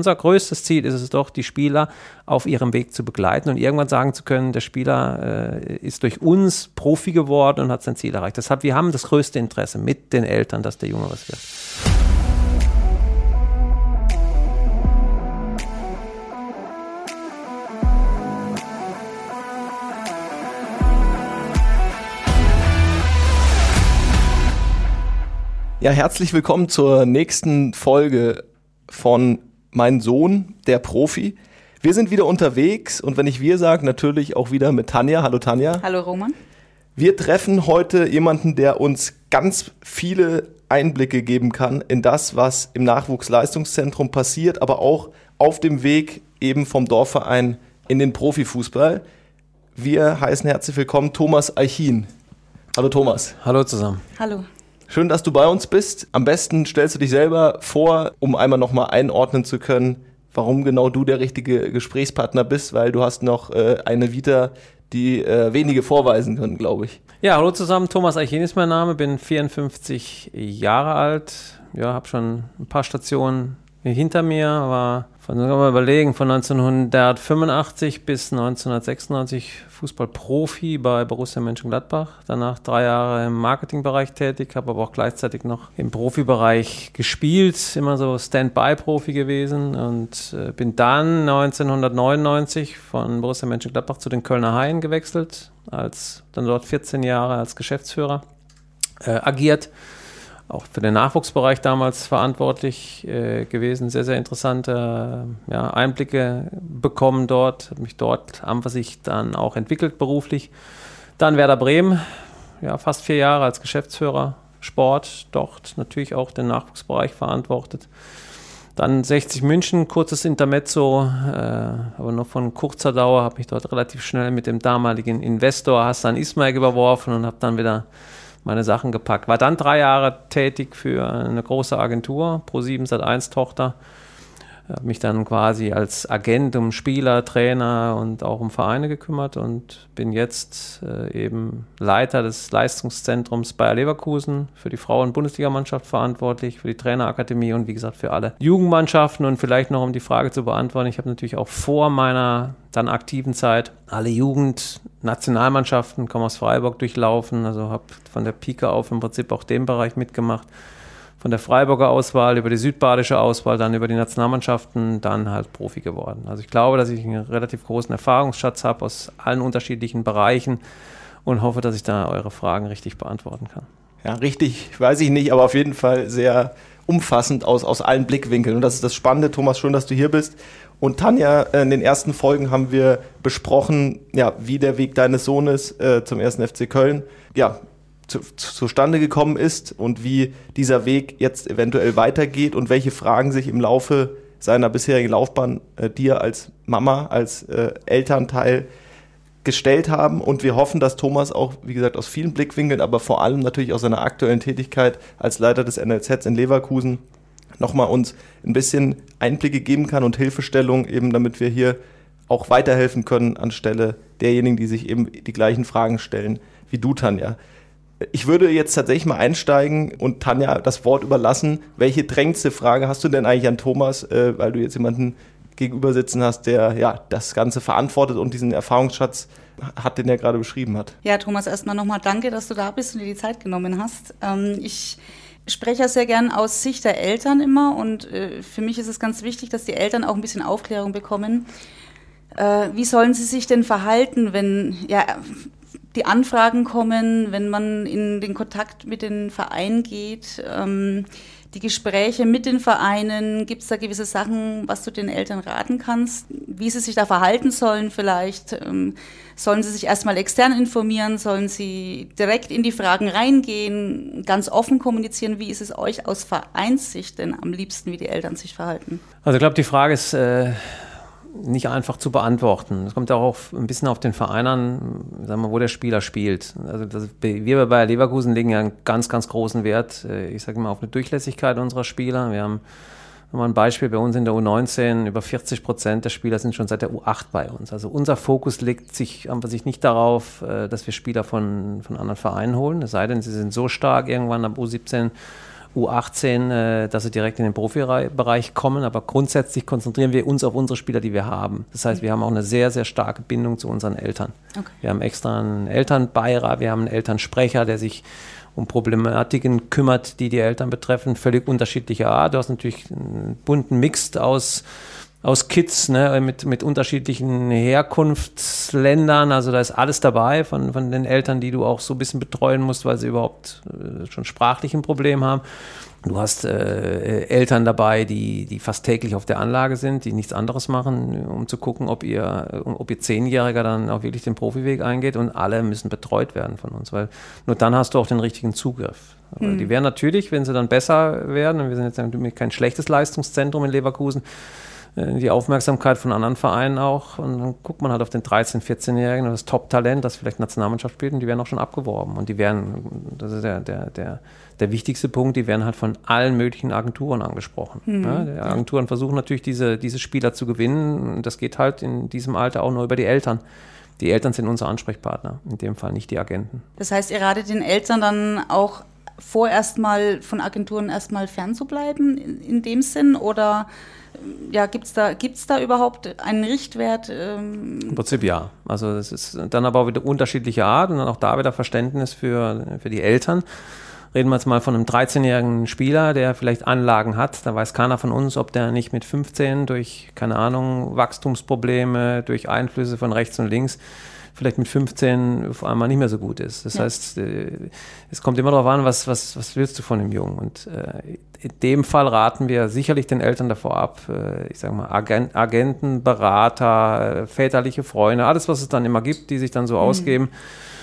Unser größtes Ziel ist es doch, die Spieler auf ihrem Weg zu begleiten und irgendwann sagen zu können, der Spieler äh, ist durch uns Profi geworden und hat sein Ziel erreicht. Deshalb, wir haben das größte Interesse mit den Eltern, dass der Junge was wird. Ja, herzlich willkommen zur nächsten Folge von Mein Sohn, der Profi. Wir sind wieder unterwegs und wenn ich wir sage, natürlich auch wieder mit Tanja. Hallo Tanja. Hallo Roman. Wir treffen heute jemanden, der uns ganz viele Einblicke geben kann in das, was im Nachwuchsleistungszentrum passiert, aber auch auf dem Weg eben vom Dorfverein in den Profifußball. Wir heißen herzlich willkommen Thomas Eichin. Hallo Thomas. Hallo zusammen. Hallo. Schön, dass du bei uns bist. Am besten stellst du dich selber vor, um einmal nochmal einordnen zu können, warum genau du der richtige Gesprächspartner bist, weil du hast noch äh, eine Vita, die äh, wenige vorweisen können, glaube ich. Ja, hallo zusammen. Thomas Eichen ist mein Name, bin 54 Jahre alt. Ja, habe schon ein paar Stationen hinter mir, war von, mal überlegen, von 1985 bis 1996 Fußballprofi bei Borussia Mönchengladbach. Danach drei Jahre im Marketingbereich tätig, habe aber auch gleichzeitig noch im Profibereich gespielt, immer so Stand-by-Profi gewesen. Und äh, bin dann 1999 von Borussia Mönchengladbach zu den Kölner Haien gewechselt, als dann dort 14 Jahre als Geschäftsführer äh, agiert auch für den Nachwuchsbereich damals verantwortlich äh, gewesen. Sehr, sehr interessante äh, ja, Einblicke bekommen dort, habe mich dort an sich dann auch entwickelt beruflich. Dann Werder Bremen, ja, fast vier Jahre als Geschäftsführer Sport, dort natürlich auch den Nachwuchsbereich verantwortet. Dann 60 München, kurzes Intermezzo, äh, aber nur von kurzer Dauer, habe mich dort relativ schnell mit dem damaligen Investor Hassan Ismail überworfen und habe dann wieder meine Sachen gepackt. War dann drei Jahre tätig für eine große Agentur, Pro7 Sat1 Tochter. Habe mich dann quasi als Agent um Spieler, Trainer und auch um Vereine gekümmert und bin jetzt äh, eben Leiter des Leistungszentrums Bayer Leverkusen für die Frauen-Bundesligamannschaft verantwortlich, für die Trainerakademie und wie gesagt für alle Jugendmannschaften. Und vielleicht noch um die Frage zu beantworten, ich habe natürlich auch vor meiner dann aktiven Zeit alle Jugendnationalmannschaften, komme aus Freiburg durchlaufen, also habe von der Pike auf im Prinzip auch den Bereich mitgemacht. Von der Freiburger Auswahl über die südbadische Auswahl, dann über die Nationalmannschaften, dann halt Profi geworden. Also ich glaube, dass ich einen relativ großen Erfahrungsschatz habe aus allen unterschiedlichen Bereichen und hoffe, dass ich da eure Fragen richtig beantworten kann. Ja, richtig, weiß ich nicht, aber auf jeden Fall sehr umfassend aus, aus allen Blickwinkeln. Und das ist das Spannende, Thomas, schön, dass du hier bist. Und Tanja, äh, in den ersten Folgen haben wir besprochen, ja, wie der Weg deines Sohnes äh, zum ersten FC Köln ja, zu, zustande gekommen ist und wie dieser Weg jetzt eventuell weitergeht und welche Fragen sich im Laufe seiner bisherigen Laufbahn äh, dir als Mama, als äh, Elternteil gestellt haben. Und wir hoffen, dass Thomas auch, wie gesagt, aus vielen Blickwinkeln, aber vor allem natürlich aus seiner aktuellen Tätigkeit als Leiter des NLZs in Leverkusen nochmal uns ein bisschen Einblicke geben kann und Hilfestellung, eben damit wir hier auch weiterhelfen können anstelle derjenigen, die sich eben die gleichen Fragen stellen wie du, Tanja. Ich würde jetzt tatsächlich mal einsteigen und Tanja das Wort überlassen. Welche drängste Frage hast du denn eigentlich an Thomas, äh, weil du jetzt jemanden gegenüber sitzen hast, der ja das Ganze verantwortet und diesen Erfahrungsschatz hat, den er gerade beschrieben hat? Ja, Thomas, erstmal nochmal danke, dass du da bist und dir die Zeit genommen hast. Ähm, ich spreche ja sehr gern aus Sicht der Eltern immer und äh, für mich ist es ganz wichtig, dass die Eltern auch ein bisschen Aufklärung bekommen. Äh, wie sollen sie sich denn verhalten, wenn ja, die Anfragen kommen, wenn man in den Kontakt mit den Vereinen geht? Ähm, die Gespräche mit den Vereinen, gibt es da gewisse Sachen, was du den Eltern raten kannst, wie sie sich da verhalten sollen vielleicht? Ähm, sollen sie sich erstmal extern informieren? Sollen sie direkt in die Fragen reingehen, ganz offen kommunizieren? Wie ist es euch aus Vereinssicht denn am liebsten, wie die Eltern sich verhalten? Also ich glaube, die Frage ist... Äh nicht einfach zu beantworten. Es kommt auch ein bisschen auf den Verein an, sagen wir, wo der Spieler spielt. Also das, wir bei Leverkusen legen ja einen ganz, ganz großen Wert, äh, ich sage mal, auf eine Durchlässigkeit unserer Spieler. Wir haben mal ein Beispiel bei uns in der U19, über 40 Prozent der Spieler sind schon seit der U8 bei uns. Also unser Fokus legt sich einfach sich nicht darauf, äh, dass wir Spieler von, von anderen Vereinen holen, es sei denn, sie sind so stark irgendwann ab U17 U18, äh, dass sie direkt in den Profibereich kommen. Aber grundsätzlich konzentrieren wir uns auf unsere Spieler, die wir haben. Das heißt, wir haben auch eine sehr, sehr starke Bindung zu unseren Eltern. Okay. Wir haben extra einen Elternbeirat, wir haben einen Elternsprecher, der sich um Problematiken kümmert, die die Eltern betreffen, völlig unterschiedlicher Art. Du hast natürlich einen bunten Mix aus aus Kids ne, mit, mit unterschiedlichen Herkunftsländern. Also da ist alles dabei von, von den Eltern, die du auch so ein bisschen betreuen musst, weil sie überhaupt äh, schon sprachlich ein Problem haben. Du hast äh, Eltern dabei, die, die fast täglich auf der Anlage sind, die nichts anderes machen, um zu gucken, ob ihr, ob ihr Zehnjähriger dann auch wirklich den Profiweg eingeht. Und alle müssen betreut werden von uns, weil nur dann hast du auch den richtigen Zugriff. Mhm. Die werden natürlich, wenn sie dann besser werden, und wir sind jetzt kein schlechtes Leistungszentrum in Leverkusen, die Aufmerksamkeit von anderen Vereinen auch. Und dann guckt man halt auf den 13-, 14-Jährigen, das Top-Talent, das vielleicht Nationalmannschaft spielt, und die werden auch schon abgeworben. Und die werden, das ist der, der, der, der wichtigste Punkt, die werden halt von allen möglichen Agenturen angesprochen. Mhm. Ja, die Agenturen versuchen natürlich, diese, diese Spieler zu gewinnen. Und das geht halt in diesem Alter auch nur über die Eltern. Die Eltern sind unser Ansprechpartner, in dem Fall nicht die Agenten. Das heißt, ihr ratet den Eltern dann auch vorerst mal von Agenturen erstmal fernzubleiben in, in dem Sinn oder ja, gibt es da, gibt's da überhaupt einen Richtwert? Ähm? Im Prinzip ja. Also es ist dann aber auch wieder unterschiedliche Art und dann auch da wieder Verständnis für, für die Eltern. Reden wir jetzt mal von einem 13-jährigen Spieler, der vielleicht Anlagen hat. Da weiß keiner von uns, ob der nicht mit 15 durch, keine Ahnung, Wachstumsprobleme, durch Einflüsse von rechts und links vielleicht mit 15 auf einmal nicht mehr so gut ist. Das ja. heißt, äh, es kommt immer darauf an, was, was, was willst du von dem Jungen? Und äh, in dem Fall raten wir sicherlich den Eltern davor ab, äh, ich sage mal, Agent, Agenten, Berater, väterliche Freunde, alles, was es dann immer gibt, die sich dann so mhm. ausgeben,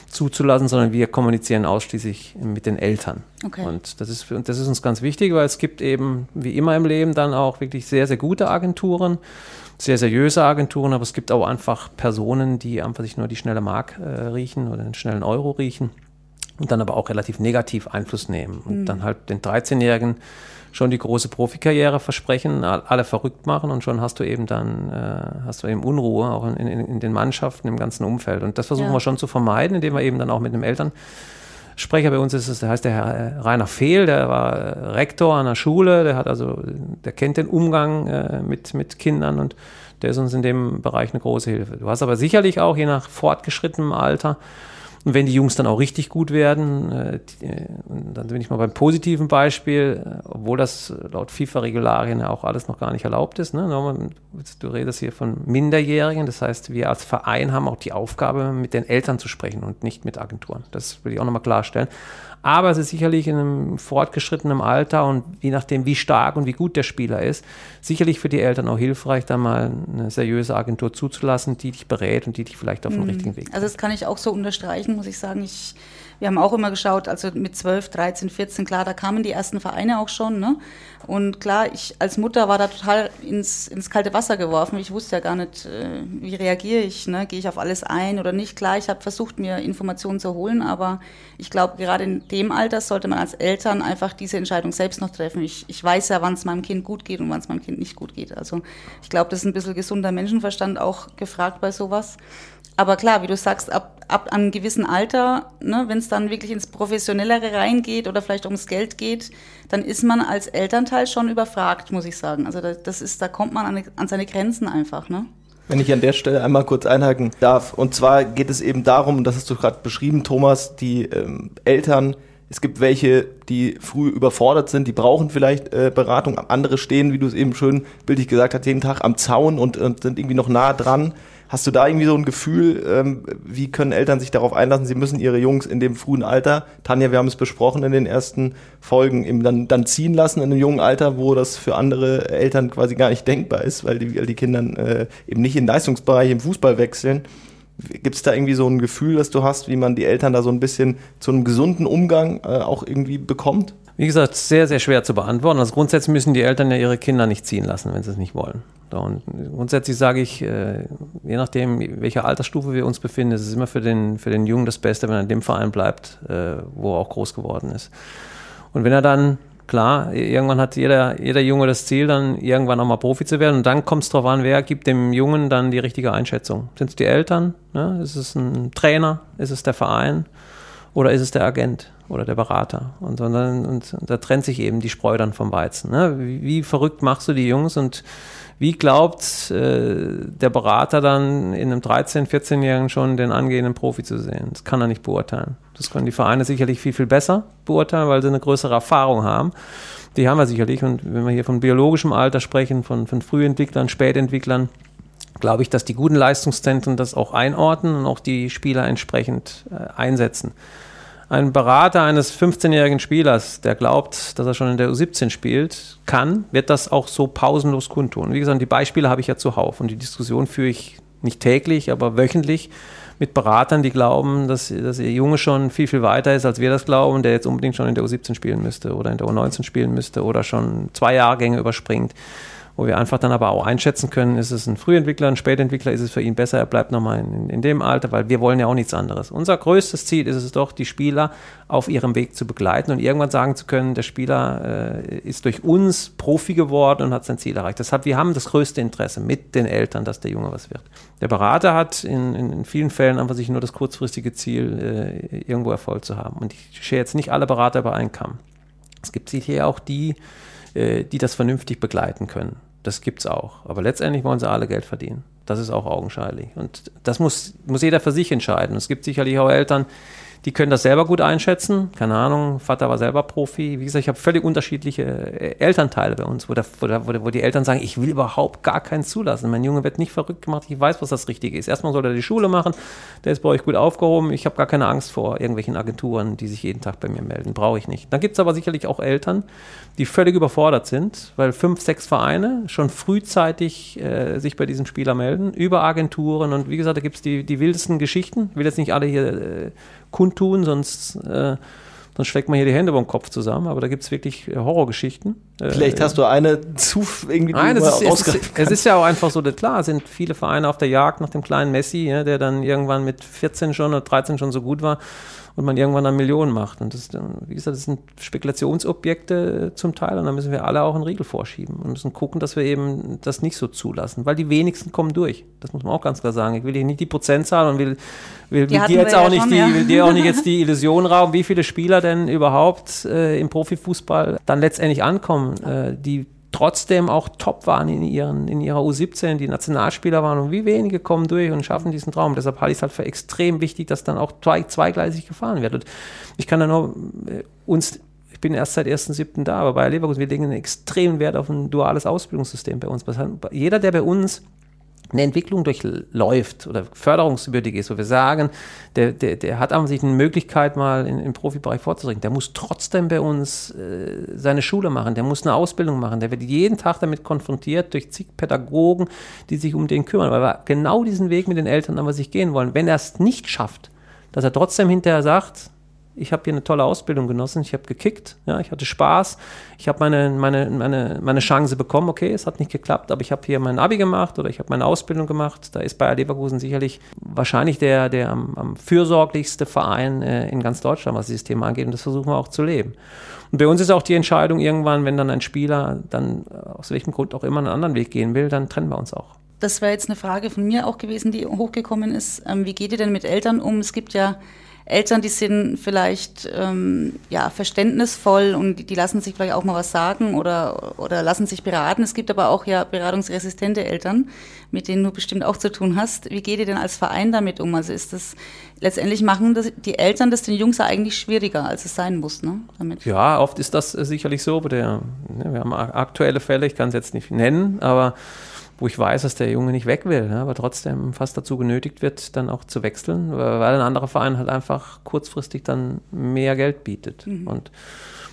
zuzulassen, sondern wir kommunizieren ausschließlich mit den Eltern. Okay. Und das ist, für, das ist uns ganz wichtig, weil es gibt eben, wie immer im Leben, dann auch wirklich sehr, sehr gute Agenturen sehr seriöse Agenturen, aber es gibt auch einfach Personen, die einfach sich nur die schnelle Mark äh, riechen oder den schnellen Euro riechen und dann aber auch relativ negativ Einfluss nehmen und mhm. dann halt den 13-Jährigen schon die große Profikarriere versprechen, alle verrückt machen und schon hast du eben dann äh, hast du eben Unruhe auch in, in, in, den Mannschaften im ganzen Umfeld und das versuchen ja. wir schon zu vermeiden, indem wir eben dann auch mit dem Eltern Sprecher bei uns ist es, der heißt der Herr äh, Rainer Fehl, der war äh, Rektor an der Schule, der hat also, der kennt den Umgang äh, mit, mit Kindern und der ist uns in dem Bereich eine große Hilfe. Du hast aber sicherlich auch, je nach fortgeschrittenem Alter, und wenn die Jungs dann auch richtig gut werden, äh, dann bin ich mal beim positiven Beispiel, äh, obwohl das laut FIFA-Regularien ja auch alles noch gar nicht erlaubt ist. Ne? Du redest hier von Minderjährigen, das heißt, wir als Verein haben auch die Aufgabe, mit den Eltern zu sprechen und nicht mit Agenturen. Das will ich auch nochmal klarstellen. Aber es ist sicherlich in einem fortgeschrittenen Alter und je nachdem, wie stark und wie gut der Spieler ist, sicherlich für die Eltern auch hilfreich, da mal eine seriöse Agentur zuzulassen, die dich berät und die dich vielleicht auf den mhm. richtigen Weg bringt. Also das kann ich auch so unterstreichen, muss ich sagen. Ich wir haben auch immer geschaut, also mit 12, 13, 14, klar, da kamen die ersten Vereine auch schon. Ne? Und klar, ich als Mutter war da total ins, ins kalte Wasser geworfen. Ich wusste ja gar nicht, äh, wie reagiere ich, ne? gehe ich auf alles ein oder nicht. Klar, ich habe versucht, mir Informationen zu holen, aber ich glaube, gerade in dem Alter sollte man als Eltern einfach diese Entscheidung selbst noch treffen. Ich, ich weiß ja, wann es meinem Kind gut geht und wann es meinem Kind nicht gut geht. Also ich glaube, das ist ein bisschen gesunder Menschenverstand auch gefragt bei sowas. Aber klar, wie du sagst, ab, ab einem gewissen Alter, ne, wenn es dann wirklich ins Professionellere reingeht oder vielleicht ums Geld geht, dann ist man als Elternteil schon überfragt, muss ich sagen. Also das ist, da kommt man an, an seine Grenzen einfach, ne? Wenn ich an der Stelle einmal kurz einhaken darf. Und zwar geht es eben darum, das hast du gerade beschrieben, Thomas, die ähm, Eltern, es gibt welche, die früh überfordert sind, die brauchen vielleicht äh, Beratung. Andere stehen, wie du es eben schön bildlich gesagt hast, jeden Tag am Zaun und, und sind irgendwie noch nah dran. Hast du da irgendwie so ein Gefühl, ähm, wie können Eltern sich darauf einlassen? Sie müssen ihre Jungs in dem frühen Alter, Tanja, wir haben es besprochen in den ersten Folgen, eben dann, dann ziehen lassen in einem jungen Alter, wo das für andere Eltern quasi gar nicht denkbar ist, weil die, weil die Kinder äh, eben nicht in Leistungsbereich im Fußball wechseln. Gibt es da irgendwie so ein Gefühl, das du hast, wie man die Eltern da so ein bisschen zu einem gesunden Umgang äh, auch irgendwie bekommt? Wie gesagt, sehr, sehr schwer zu beantworten. Also grundsätzlich müssen die Eltern ja ihre Kinder nicht ziehen lassen, wenn sie es nicht wollen. Und grundsätzlich sage ich, äh, je nachdem, welcher Altersstufe wir uns befinden, ist es immer für den, für den Jungen das Beste, wenn er in dem Verein bleibt, äh, wo er auch groß geworden ist. Und wenn er dann, klar, irgendwann hat jeder, jeder Junge das Ziel, dann irgendwann auch mal Profi zu werden. Und dann kommt es darauf an, wer gibt dem Jungen dann die richtige Einschätzung. Sind es die Eltern? Ne? Ist es ein Trainer? Ist es der Verein? Oder ist es der Agent oder der Berater? Und, und, und, und da trennt sich eben die Spreu dann vom Weizen. Ne? Wie, wie verrückt machst du die Jungs und wie glaubt äh, der Berater dann in einem 13-, 14-Jährigen schon den angehenden Profi zu sehen? Das kann er nicht beurteilen. Das können die Vereine sicherlich viel, viel besser beurteilen, weil sie eine größere Erfahrung haben. Die haben wir sicherlich. Und wenn wir hier von biologischem Alter sprechen, von, von Frühentwicklern, Spätentwicklern, glaube ich, dass die guten Leistungszentren das auch einordnen und auch die Spieler entsprechend äh, einsetzen ein Berater eines 15-jährigen Spielers, der glaubt, dass er schon in der U17 spielt, kann, wird das auch so pausenlos kundtun. Wie gesagt, die Beispiele habe ich ja zuhauf und die Diskussion führe ich nicht täglich, aber wöchentlich mit Beratern, die glauben, dass, dass ihr Junge schon viel, viel weiter ist, als wir das glauben, der jetzt unbedingt schon in der U17 spielen müsste oder in der U19 spielen müsste oder schon zwei Jahrgänge überspringt wo wir einfach dann aber auch einschätzen können, ist es ein Frühentwickler, ein Spätentwickler, ist es für ihn besser, er bleibt nochmal in, in dem Alter, weil wir wollen ja auch nichts anderes. Unser größtes Ziel ist es doch, die Spieler auf ihrem Weg zu begleiten und irgendwann sagen zu können, der Spieler äh, ist durch uns Profi geworden und hat sein Ziel erreicht. Deshalb, wir haben das größte Interesse mit den Eltern, dass der Junge was wird. Der Berater hat in, in, vielen Fällen einfach sich nur das kurzfristige Ziel, äh, irgendwo Erfolg zu haben. Und ich schere jetzt nicht alle Berater über einen Kamm. Es gibt sicher auch die, äh, die das vernünftig begleiten können. Das gibt es auch. Aber letztendlich wollen sie alle Geld verdienen. Das ist auch augenscheinlich. Und das muss, muss jeder für sich entscheiden. Es gibt sicherlich auch Eltern, die können das selber gut einschätzen. Keine Ahnung, Vater war selber Profi. Wie gesagt, ich habe völlig unterschiedliche äh, Elternteile bei uns, wo, der, wo, der, wo, die Eltern sagen, ich will überhaupt gar keinen zulassen. Mein Junge wird nicht verrückt gemacht, ich weiß, was das Richtige ist. Erstmal soll er die Schule machen, der ist bei euch gut aufgehoben. Ich habe gar keine Angst vor irgendwelchen Agenturen, die sich jeden Tag bei mir melden. Brauche ich nicht. Dann gibt es aber sicherlich auch Eltern, die völlig überfordert sind, weil fünf, sechs Vereine schon frühzeitig äh, sich bei diesem Spieler melden, über Agenturen. Und wie gesagt, da gibt es die, die wildesten Geschichten. Ich will jetzt nicht alle hier äh, kundtun, sonst, äh, sonst schlägt man hier die Hände beim Kopf zusammen. Aber da gibt es wirklich äh, Horrorgeschichten. Äh, Vielleicht hast du eine zu irgendwie Nein, es ist, es, ist, es ist ja auch einfach so, klar, sind viele Vereine auf der Jagd nach dem kleinen Messi, ja, der dann irgendwann mit 14 schon oder 13 schon so gut war und man irgendwann dann Millionen macht. Und das, wie gesagt, das sind Spekulationsobjekte zum Teil und da müssen wir alle auch einen Riegel vorschieben und müssen gucken, dass wir eben das nicht so zulassen, weil die wenigsten kommen durch. Das muss man auch ganz klar sagen. Ich will hier nicht die Prozentzahl und will, will, will dir jetzt auch nicht schon, die, ja. will dir auch nicht jetzt die Illusion rauben, wie viele Spieler denn überhaupt äh, im Profifußball dann letztendlich ankommen, äh, die trotzdem auch top waren in, ihren, in ihrer U17, die Nationalspieler waren und wie wenige kommen durch und schaffen diesen Traum. Deshalb halte ich es halt für extrem wichtig, dass dann auch zwei, zweigleisig gefahren wird. Und ich kann da nur äh, uns ich bin erst seit 1.7. da, aber bei Leverkusen, wir legen einen extremen Wert auf ein duales Ausbildungssystem bei uns. Jeder, der bei uns eine Entwicklung durchläuft oder förderungswürdig ist, wo wir sagen, der, der, der hat an sich eine Möglichkeit, mal in, im Profibereich vorzudringen, der muss trotzdem bei uns äh, seine Schule machen, der muss eine Ausbildung machen, der wird jeden Tag damit konfrontiert durch zig Pädagogen, die sich um den kümmern, weil wir genau diesen Weg mit den Eltern an sich gehen wollen. Wenn er es nicht schafft, dass er trotzdem hinterher sagt, ich habe hier eine tolle Ausbildung genossen, ich habe gekickt, ja, ich hatte Spaß, ich habe meine, meine, meine, meine Chance bekommen, okay, es hat nicht geklappt, aber ich habe hier mein Abi gemacht oder ich habe meine Ausbildung gemacht. Da ist Bayer Leverkusen sicherlich wahrscheinlich der, der am, am fürsorglichste Verein äh, in ganz Deutschland, was dieses Thema angeht und das versuchen wir auch zu leben. Und bei uns ist auch die Entscheidung irgendwann, wenn dann ein Spieler dann äh, aus welchem Grund auch immer einen anderen Weg gehen will, dann trennen wir uns auch. Das wäre jetzt eine Frage von mir auch gewesen, die hochgekommen ist. Ähm, wie geht ihr denn mit Eltern um? Es gibt ja Eltern, die sind vielleicht ähm, ja, verständnisvoll und die, die, lassen sich vielleicht auch mal was sagen oder, oder lassen sich beraten. Es gibt aber auch ja beratungsresistente Eltern, mit denen du bestimmt auch zu tun hast. Wie geht ihr denn als Verein damit um? Also ist das letztendlich machen das, die Eltern das den Jungs ja eigentlich schwieriger, als es sein muss, ne? Damit. Ja, oft ist das sicherlich so. Der, ne, wir haben aktuelle Fälle, ich kann es jetzt nicht nennen, aber wo ich weiß, dass der Junge nicht weg will, ja, aber trotzdem fast dazu genötigt wird, dann auch zu wechseln, weil ein anderer Verein halt einfach kurzfristig dann mehr Geld bietet. Mhm. Und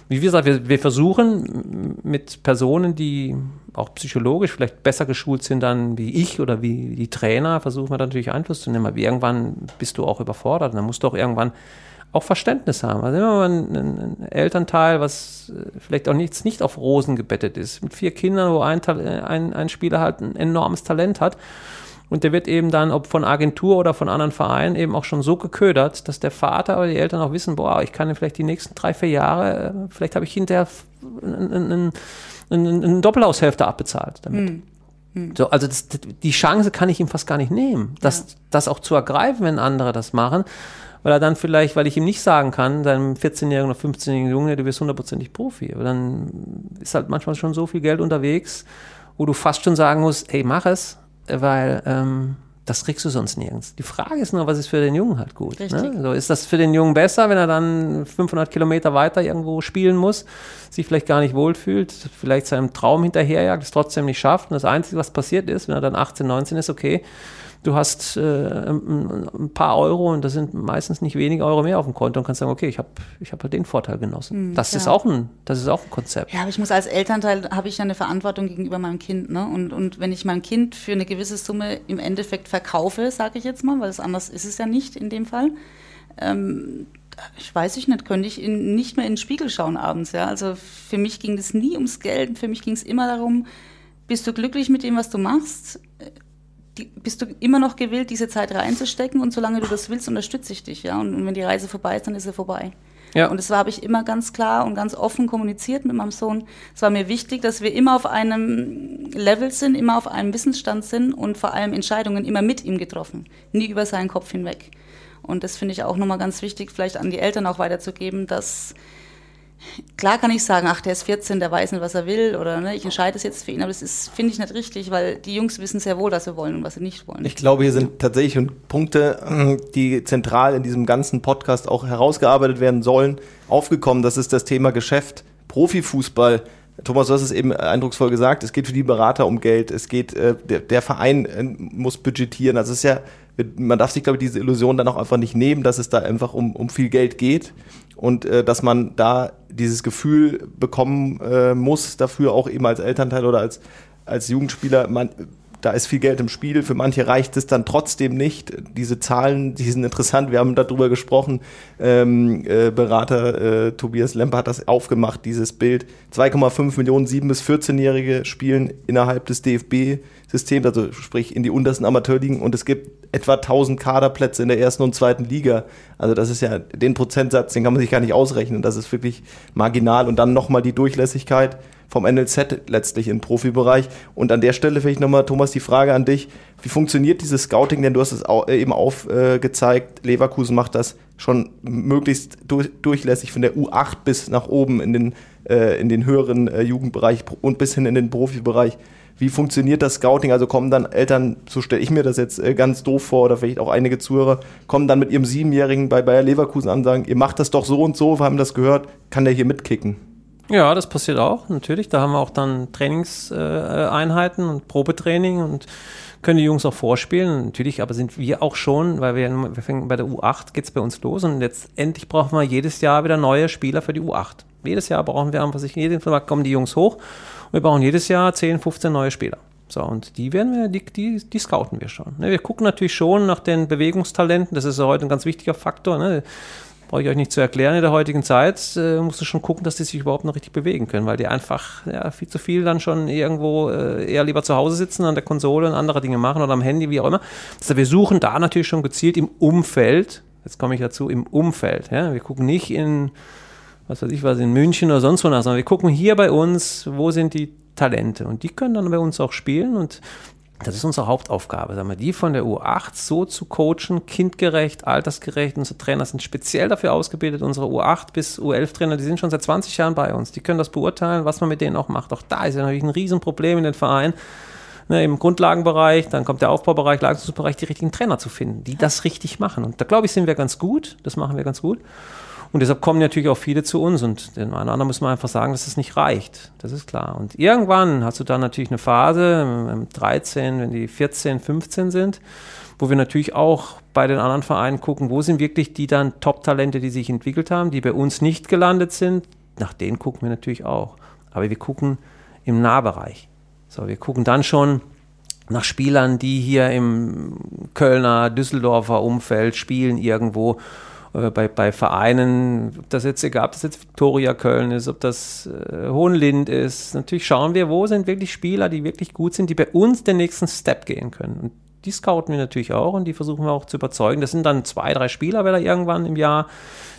wie gesagt, wir, wir versuchen mit Personen, die auch psychologisch vielleicht besser geschult sind dann wie ich oder wie die Trainer, versuchen wir natürlich Einfluss zu nehmen. Aber irgendwann bist du auch überfordert und dann musst du auch irgendwann auch Verständnis haben. Also immer ein, ein Elternteil, was äh, vielleicht auch nichts nicht auf Rosen gebettet ist, mit vier Kindern, wo ein, ein, ein Spieler halt ein enormes Talent hat. Und der wird eben dann, ob von Agentur oder von anderen Vereinen, eben auch schon so geködert, dass der Vater oder die Eltern auch wissen, boah, ich kann vielleicht die nächsten drei, vier Jahre, äh, vielleicht habe ich hinterher eine ein, Doppelhaushälfte abbezahlt damit. Hm. hm. So, also das, die Chance kann ich ihm fast gar nicht nehmen, das, ja. das auch zu ergreifen, wenn andere das machen weil er dann vielleicht, weil ich ihm nicht sagen kann, deinem 14-jährigen oder 15-jährigen Junge, du wirst hundertprozentig Profi. Aber dann ist halt manchmal schon so viel Geld unterwegs, wo du fast schon sagen musst, hey, mach es, weil ähm, das kriegst du sonst nirgends. Die Frage ist nur, was ist für den Jungen halt gut. Ne? So, ist das für den Jungen besser, wenn er dann 500 Kilometer weiter irgendwo spielen muss, sich vielleicht gar nicht wohlfühlt, vielleicht seinem Traum hinterherjagt, es trotzdem nicht schafft und das Einzige, was passiert ist, wenn er dann 18, 19 ist, okay, du hast äh, ein, paar Euro und das sind meistens nicht wenige Euro mehr auf dem Konto und kannst sagen, okay, ich habe ich hab halt den Vorteil genossen. Mhm, das, ja. ist auch ein, das ist auch ein Konzept. Ja, aber ich muss als Elternteil, habe ich ja eine Verantwortung gegenüber meinem Kind. Ne? Und, und wenn ich mein Kind für eine gewisse Summe im Endeffekt verkaufe, sage ich jetzt mal, weil es anders ist es ja nicht in dem Fall, ähm, ich weiß ich nicht, könnte ich in, nicht mehr in den Spiegel schauen abends. Ja? Also für mich ging es nie ums Geld, für mich ging es immer darum, bist du glücklich mit dem, was du machst? Die, bist du immer noch gewillt, diese Zeit reinzustecken und solange du das willst, unterstütze ich dich, ja. Und, und wenn die Reise vorbei ist, dann ist sie vorbei. Ja. Und das habe ich immer ganz klar und ganz offen kommuniziert mit meinem Sohn. Es war mir wichtig, dass wir immer auf einem Level sind, immer auf einem Wissensstand sind und vor allem Entscheidungen immer mit ihm getroffen, nie über seinen Kopf hinweg. Und das finde ich auch nochmal ganz wichtig, vielleicht an die Eltern auch weiterzugeben, dass Klar kann ich sagen, ach, der ist 14, der weiß nicht, was er will oder ne, ich entscheide es jetzt für ihn, aber das ist, finde ich, nicht richtig, weil die Jungs wissen sehr wohl, was sie wollen und was sie nicht wollen. Ich glaube, hier sind tatsächlich Punkte, die zentral in diesem ganzen Podcast auch herausgearbeitet werden sollen, aufgekommen. Das ist das Thema Geschäft, Profifußball. Thomas, du hast es eben eindrucksvoll gesagt, es geht für die Berater um Geld, es geht, äh, der, der, Verein äh, muss budgetieren. Also es ist ja, man darf sich, glaube ich, diese Illusion dann auch einfach nicht nehmen, dass es da einfach um, um viel Geld geht und äh, dass man da dieses Gefühl bekommen äh, muss, dafür auch eben als Elternteil oder als, als Jugendspieler, man, da ist viel Geld im Spiel. Für manche reicht es dann trotzdem nicht. Diese Zahlen, die sind interessant. Wir haben darüber gesprochen. Ähm, äh, Berater äh, Tobias Lemper hat das aufgemacht, dieses Bild. 2,5 Millionen 7- bis 14-Jährige spielen innerhalb des DFB-Systems, also sprich in die untersten Amateurligen. Und es gibt etwa 1000 Kaderplätze in der ersten und zweiten Liga. Also das ist ja den Prozentsatz, den kann man sich gar nicht ausrechnen. Das ist wirklich marginal. Und dann nochmal die Durchlässigkeit vom NLZ letztlich im Profibereich. Und an der Stelle vielleicht nochmal, Thomas, die Frage an dich. Wie funktioniert dieses Scouting? Denn du hast es äh, eben aufgezeigt, Leverkusen macht das schon möglichst durchlässig von der U8 bis nach oben in den, äh, in den höheren äh, Jugendbereich und bis hin in den Profibereich. Wie funktioniert das Scouting? Also kommen dann Eltern, so stelle ich mir das jetzt äh, ganz doof vor, oder vielleicht auch einige Zuhörer, kommen dann mit ihrem Siebenjährigen bei Bayer Leverkusen an und sagen, ihr macht das doch so und so, wir haben das gehört, kann der hier mitkicken? Ja, das passiert auch, natürlich. Da haben wir auch dann Trainingseinheiten und Probetraining und können die Jungs auch vorspielen. Natürlich, aber sind wir auch schon, weil wir, wir fängen bei der U8 geht es bei uns los und letztendlich brauchen wir jedes Jahr wieder neue Spieler für die U8. Jedes Jahr brauchen wir einfach sich, jeden Fall kommen die Jungs hoch wir brauchen jedes Jahr 10, 15 neue Spieler. So, und die werden wir, die, die, die scouten wir schon. Ne, wir gucken natürlich schon nach den Bewegungstalenten, das ist heute ein ganz wichtiger Faktor. Ne? Brauche ich euch nicht zu erklären, in der heutigen Zeit äh, musst du schon gucken, dass die sich überhaupt noch richtig bewegen können, weil die einfach ja, viel zu viel dann schon irgendwo äh, eher lieber zu Hause sitzen an der Konsole und andere Dinge machen oder am Handy, wie auch immer. Also wir suchen da natürlich schon gezielt im Umfeld, jetzt komme ich dazu, im Umfeld. Ja? Wir gucken nicht in was weiß ich was, in München oder sonst wo nach, sondern wir gucken hier bei uns, wo sind die Talente und die können dann bei uns auch spielen und das ist unsere Hauptaufgabe, sagen wir, die von der U8 so zu coachen, kindgerecht, altersgerecht. Unsere Trainer sind speziell dafür ausgebildet. Unsere U8 bis U11-Trainer, die sind schon seit 20 Jahren bei uns. Die können das beurteilen, was man mit denen auch macht. Auch da ist ja natürlich ein Riesenproblem in den Vereinen. Ne, Im Grundlagenbereich, dann kommt der Aufbaubereich, Leistungsbereich, die richtigen Trainer zu finden, die das richtig machen. Und da glaube ich, sind wir ganz gut. Das machen wir ganz gut. Und deshalb kommen natürlich auch viele zu uns und den einen anderen muss man einfach sagen, dass es nicht reicht. Das ist klar. Und irgendwann hast du dann natürlich eine Phase, 13, wenn die 14, 15 sind, wo wir natürlich auch bei den anderen Vereinen gucken, wo sind wirklich die dann Top-Talente, die sich entwickelt haben, die bei uns nicht gelandet sind. Nach denen gucken wir natürlich auch. Aber wir gucken im Nahbereich. So, wir gucken dann schon nach Spielern, die hier im Kölner, Düsseldorfer Umfeld spielen irgendwo äh, bei, bei Vereinen, ob das jetzt egal, ob das jetzt Viktoria Köln ist, ob das äh, Hohenlind ist, natürlich schauen wir, wo sind wirklich Spieler, die wirklich gut sind, die bei uns den nächsten Step gehen können. Und die scouten wir natürlich auch und die versuchen wir auch zu überzeugen. Das sind dann zwei, drei Spieler, wenn er irgendwann im Jahr,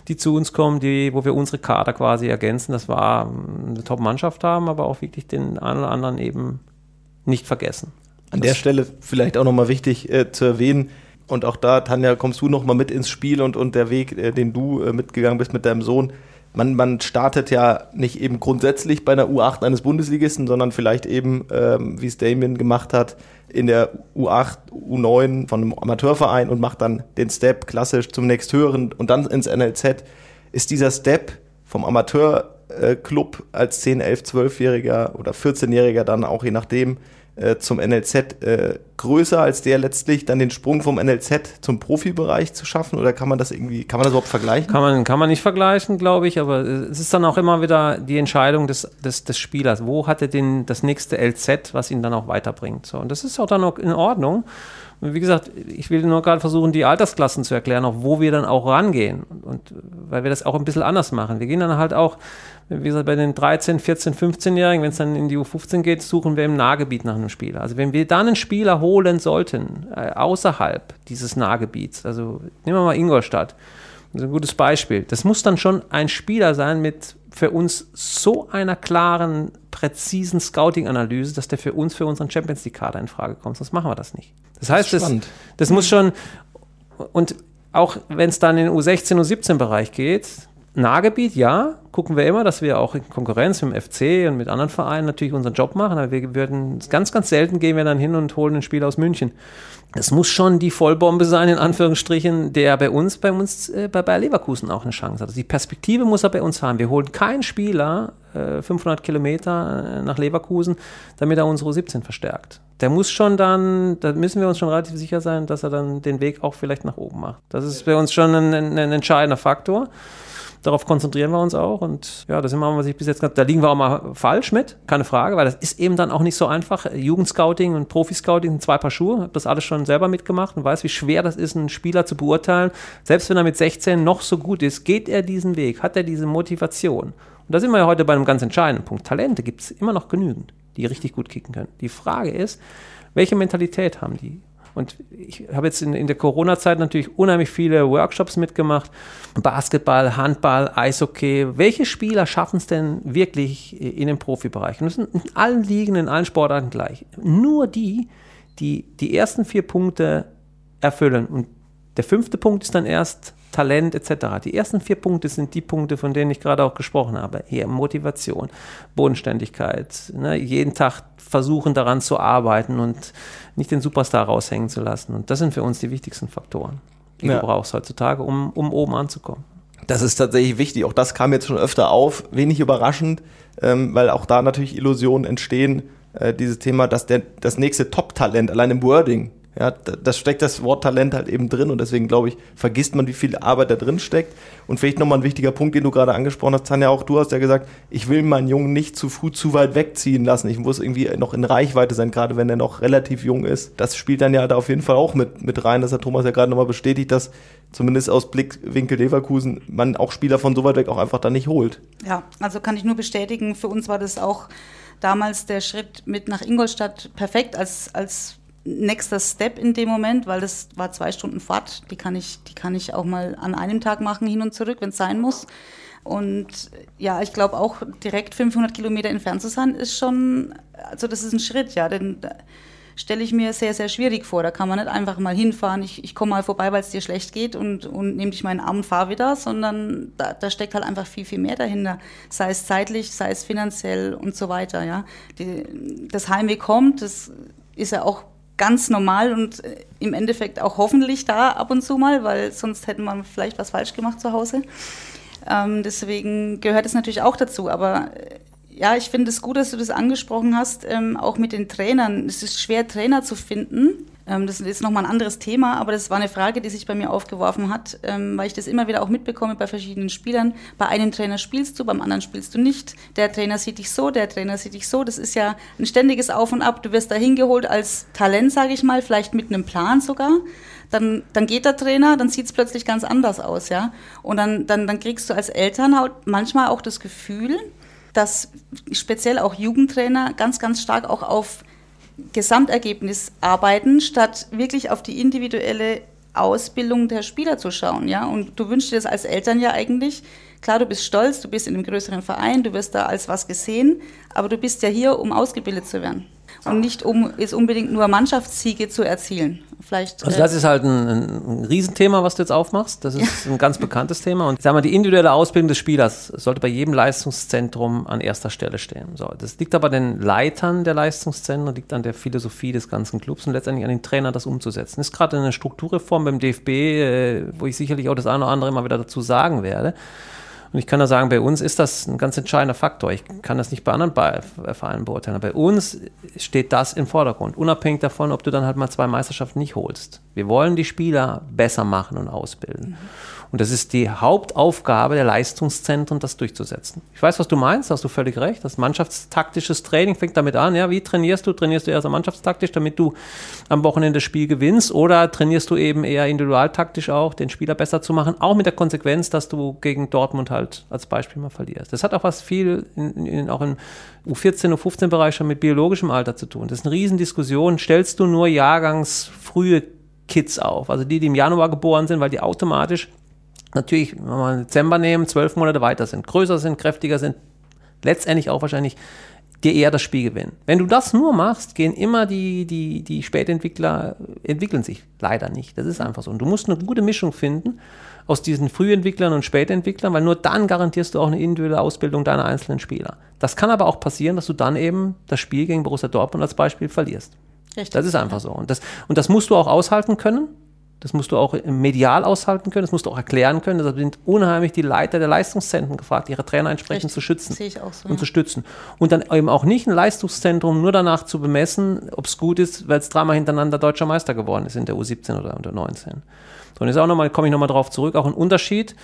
die zu uns kommen, die, wo wir unsere Kader quasi ergänzen. Das war ähm, eine Top-Mannschaft haben, aber auch wirklich den einen oder anderen eben nicht vergessen. An das der Stelle vielleicht auch nochmal wichtig äh, zu erwähnen, Und auch da, Tanja, kommst du noch mal mit ins Spiel und, und der Weg, äh, den du äh, mitgegangen bist mit deinem Sohn. Man, man startet ja nicht eben grundsätzlich bei einer U8 eines Bundesligisten, sondern vielleicht eben, ähm, wie es Damien gemacht hat, in der U8, U9 von einem Amateurverein und macht dann den Step klassisch zum nächsthöheren und dann ins NLZ. Ist dieser Step vom Amateurclub als 10, 11, 12-Jähriger oder 14-Jähriger dann auch je nachdem äh, zum NLZ äh, größer als der letztlich dann den Sprung vom NLZ zum Profibereich zu schaffen oder kann man das irgendwie, kann man das überhaupt vergleichen? Kann man, kann man nicht vergleichen, glaube ich, aber es ist dann auch immer wieder die Entscheidung des, des, des Spielers. Wo hat er den, das nächste LZ, was ihn dann auch weiterbringt? So, und das ist auch dann auch in Ordnung. Wie gesagt, ich will nur gerade versuchen, die Altersklassen zu erklären, auch wo wir dann auch rangehen. Und, und weil wir das auch ein bisschen anders machen. Wir gehen dann halt auch wie gesagt, bei den 13, 14, 15-Jährigen, wenn es dann in die U15 geht, suchen wir im Nahgebiet nach einem Spieler. Also wenn wir dann einen Spieler holen sollten, äh, außerhalb dieses Nahgebiets, also nehmen wir mal Ingolstadt, das ist ein gutes Beispiel. Das muss dann schon ein Spieler sein mit für uns so einer klaren, präzisen Scouting-Analyse, dass der für uns, für unseren Champions League-Kader in Frage kommt. Sonst machen wir das nicht. Das heißt, das, das, das muss schon, und auch wenn es dann in den U16 und 17 Bereich geht, Nahgebiet, ja, gucken wir immer, dass wir auch in Konkurrenz mit dem FC und mit anderen Vereinen natürlich unseren Job machen, aber wir würden ganz, ganz selten gehen wir dann hin und holen ein Spiel aus München. Es muss schon die Vollbombe sein, in Anführungsstrichen, der bei uns, bei uns, äh, bei Bayer Leverkusen auch eine Chance hat. Also die Perspektive muss er bei uns haben. Wir holen keinen Spieler äh, 500 Kilometer äh, nach Leverkusen, damit er unsere 17 verstärkt. Der muss schon dann, da müssen wir uns schon relativ sicher sein, dass er dann den Weg auch vielleicht nach oben macht. Das ist bei uns schon ein, ein, ein entscheidender Faktor. Darauf konzentrieren wir uns auch und ja, das haben wir sich bis jetzt, da liegen wir auch mal falsch mit, keine Frage, weil das ist eben dann auch nicht so einfach. Jugendscouting und Profiscouting sind zwei Paar Schuhe. Ich habe das alles schon selber mitgemacht und weiß, wie schwer das ist, einen Spieler zu beurteilen. Selbst wenn er mit 16 noch so gut ist, geht er diesen Weg, hat er diese Motivation. Und da sind wir ja heute bei einem ganz entscheidenden Punkt. Talente gibt es immer noch genügend, die richtig gut kicken können. Die Frage ist, welche Mentalität haben die? Und ich habe jetzt in, in der Corona-Zeit natürlich unheimlich viele Workshops mitgemacht. Basketball, Handball, Eishockey. Welche Spieler schaffen es denn wirklich in den Profibereich? Und das sind in allen Ligen, in allen Sportarten gleich. Nur die, die die ersten vier Punkte erfüllen. Und der fünfte Punkt ist dann erst Talent etc. Die ersten vier Punkte sind die Punkte, von denen ich gerade auch gesprochen habe. Hier Motivation, Bodenständigkeit, ne? jeden Tag versuchen daran zu arbeiten und nicht den Superstar raushängen zu lassen. Und das sind für uns die wichtigsten Faktoren, die ja. du brauchst heutzutage, um, um oben anzukommen. Das ist tatsächlich wichtig. Auch das kam jetzt schon öfter auf. Wenig überraschend, ähm, weil auch da natürlich Illusionen entstehen. Äh, dieses Thema, dass der, das nächste Top-Talent allein im Wording ja, das steckt das Wort Talent halt eben drin und deswegen glaube ich, vergisst man, wie viel Arbeit da drin steckt. Und vielleicht nochmal ein wichtiger Punkt, den du gerade angesprochen hast, Tanja, auch du hast ja gesagt, ich will meinen Jungen nicht zu früh zu weit wegziehen lassen. Ich muss irgendwie noch in Reichweite sein, gerade wenn er noch relativ jung ist. Das spielt dann ja da auf jeden Fall auch mit, mit rein. Das hat Thomas ja gerade nochmal bestätigt, dass zumindest aus Blickwinkel Leverkusen man auch Spieler von so weit weg auch einfach dann nicht holt. Ja, also kann ich nur bestätigen, für uns war das auch damals der Schritt mit nach Ingolstadt perfekt als, als nächster Step in dem Moment, weil das war zwei Stunden Fahrt. Die kann ich, die kann ich auch mal an einem Tag machen, hin und zurück, wenn es sein muss. Und ja, ich glaube auch direkt 500 Kilometer entfernt zu sein, ist schon, also das ist ein Schritt, ja, denn stelle ich mir sehr, sehr schwierig vor. Da kann man nicht einfach mal hinfahren, ich, ich komme mal vorbei, weil es dir schlecht geht und, und nehme dich meinen Arm und fahr wieder, sondern da, da steckt halt einfach viel, viel mehr dahinter. Sei es zeitlich, sei es finanziell und so weiter, ja. Die, das Heimweh kommt, das ist ja auch ganz normal und äh, im Endeffekt auch hoffentlich da ab und zu mal, weil sonst hätten wir vielleicht was falsch gemacht zu Hause. Ähm, deswegen gehört es natürlich auch dazu. Aber äh, ja, ich finde es gut, dass du das angesprochen hast, ähm, auch mit den Trainern. Es ist schwer, Trainer zu finden das ist nochmal ein anderes Thema, aber das war eine Frage, die sich bei mir aufgeworfen hat, ähm, weil ich das immer wieder auch mitbekomme bei verschiedenen Spielern. Bei einem Trainer spielst du, beim anderen spielst du nicht. Der Trainer sieht dich so, der Trainer sieht dich so. Das ist ja ein ständiges Auf und Ab. Du wirst da hingeholt als Talent, sage ich mal, vielleicht mit einem Plan sogar. Dann, dann geht der Trainer, dann sieht es plötzlich ganz anders aus, ja. Und dann, dann, dann kriegst du als Eltern manchmal auch das Gefühl, dass speziell auch Jugendtrainer ganz, ganz stark auch auf Gesamtergebnis arbeiten, statt wirklich auf die individuelle Ausbildung der Spieler zu schauen. Ja? Und du wünschst dir das als Eltern ja eigentlich. Klar, du bist stolz, du bist in einem größeren Verein, du wirst da als was gesehen, aber du bist ja hier, um ausgebildet zu werden. Und nicht um jetzt unbedingt nur Mannschaftssiege zu erzielen. vielleicht. Also das ist halt ein, ein Riesenthema, was du jetzt aufmachst. Das ist ein ganz bekanntes Thema. Und ich sag mal, die individuelle Ausbildung des Spielers sollte bei jedem Leistungszentrum an erster Stelle stehen. So, das liegt aber den Leitern der Leistungszentren, liegt an der Philosophie des ganzen Clubs und letztendlich an den Trainern, das umzusetzen. Das ist gerade eine Strukturreform beim DFB, äh, wo ich sicherlich auch das eine oder andere immer wieder dazu sagen werde. Und ich kann da sagen, bei uns ist das ein ganz entscheidender Faktor. Ich kann das nicht bei anderen Vereinen beurteilen. Aber bei uns steht das im Vordergrund, unabhängig davon, ob du dann halt mal zwei Meisterschaften nicht holst. Wir wollen die Spieler besser machen und ausbilden. Mhm. Und das ist die Hauptaufgabe der Leistungszentren, das durchzusetzen. Ich weiß, was du meinst, hast du völlig recht. Das mannschaftstaktisches Training fängt damit an. Ja, wie trainierst du? Trainierst du eher so mannschaftstaktisch, damit du am Wochenende das Spiel gewinnst? Oder trainierst du eben eher individualtaktisch auch, den Spieler besser zu machen? Auch mit der Konsequenz, dass du gegen Dortmund halt als Beispiel mal verlierst. Das hat auch was viel, in, in, auch im U14, U15-Bereich schon mit biologischem Alter zu tun. Das ist eine Riesendiskussion. Stellst du nur jahrgangsfrühe Kids auf, also die, die im Januar geboren sind, weil die automatisch natürlich, wenn wir Dezember nehmen, zwölf Monate weiter sind, größer sind, kräftiger sind, letztendlich auch wahrscheinlich dir eher das Spiel gewinnen. Wenn du das nur machst, gehen immer die, die, die Spätentwickler, entwickeln sich leider nicht. Das ist einfach so. Und du musst eine gute Mischung finden aus diesen Frühentwicklern und Spätentwicklern, weil nur dann garantierst du auch eine individuelle Ausbildung deiner einzelnen Spieler. Das kann aber auch passieren, dass du dann eben das Spiel gegen Borussia Dortmund als Beispiel verlierst. Richtig. Das ist einfach so. Und das, und das musst du auch aushalten können. Das musst du auch medial aushalten können, das musst du auch erklären können. Deshalb sind unheimlich die Leiter der Leistungszentren gefragt, ihre Trainer entsprechend Richtig. zu schützen Sehe ich auch so, und ja. zu stützen. Und dann eben auch nicht ein Leistungszentrum nur danach zu bemessen, ob es gut ist, weil es dreimal hintereinander deutscher Meister geworden ist in der U17 oder unter 19. So, und jetzt auch nochmal, komme ich nochmal drauf zurück, auch ein Unterschied,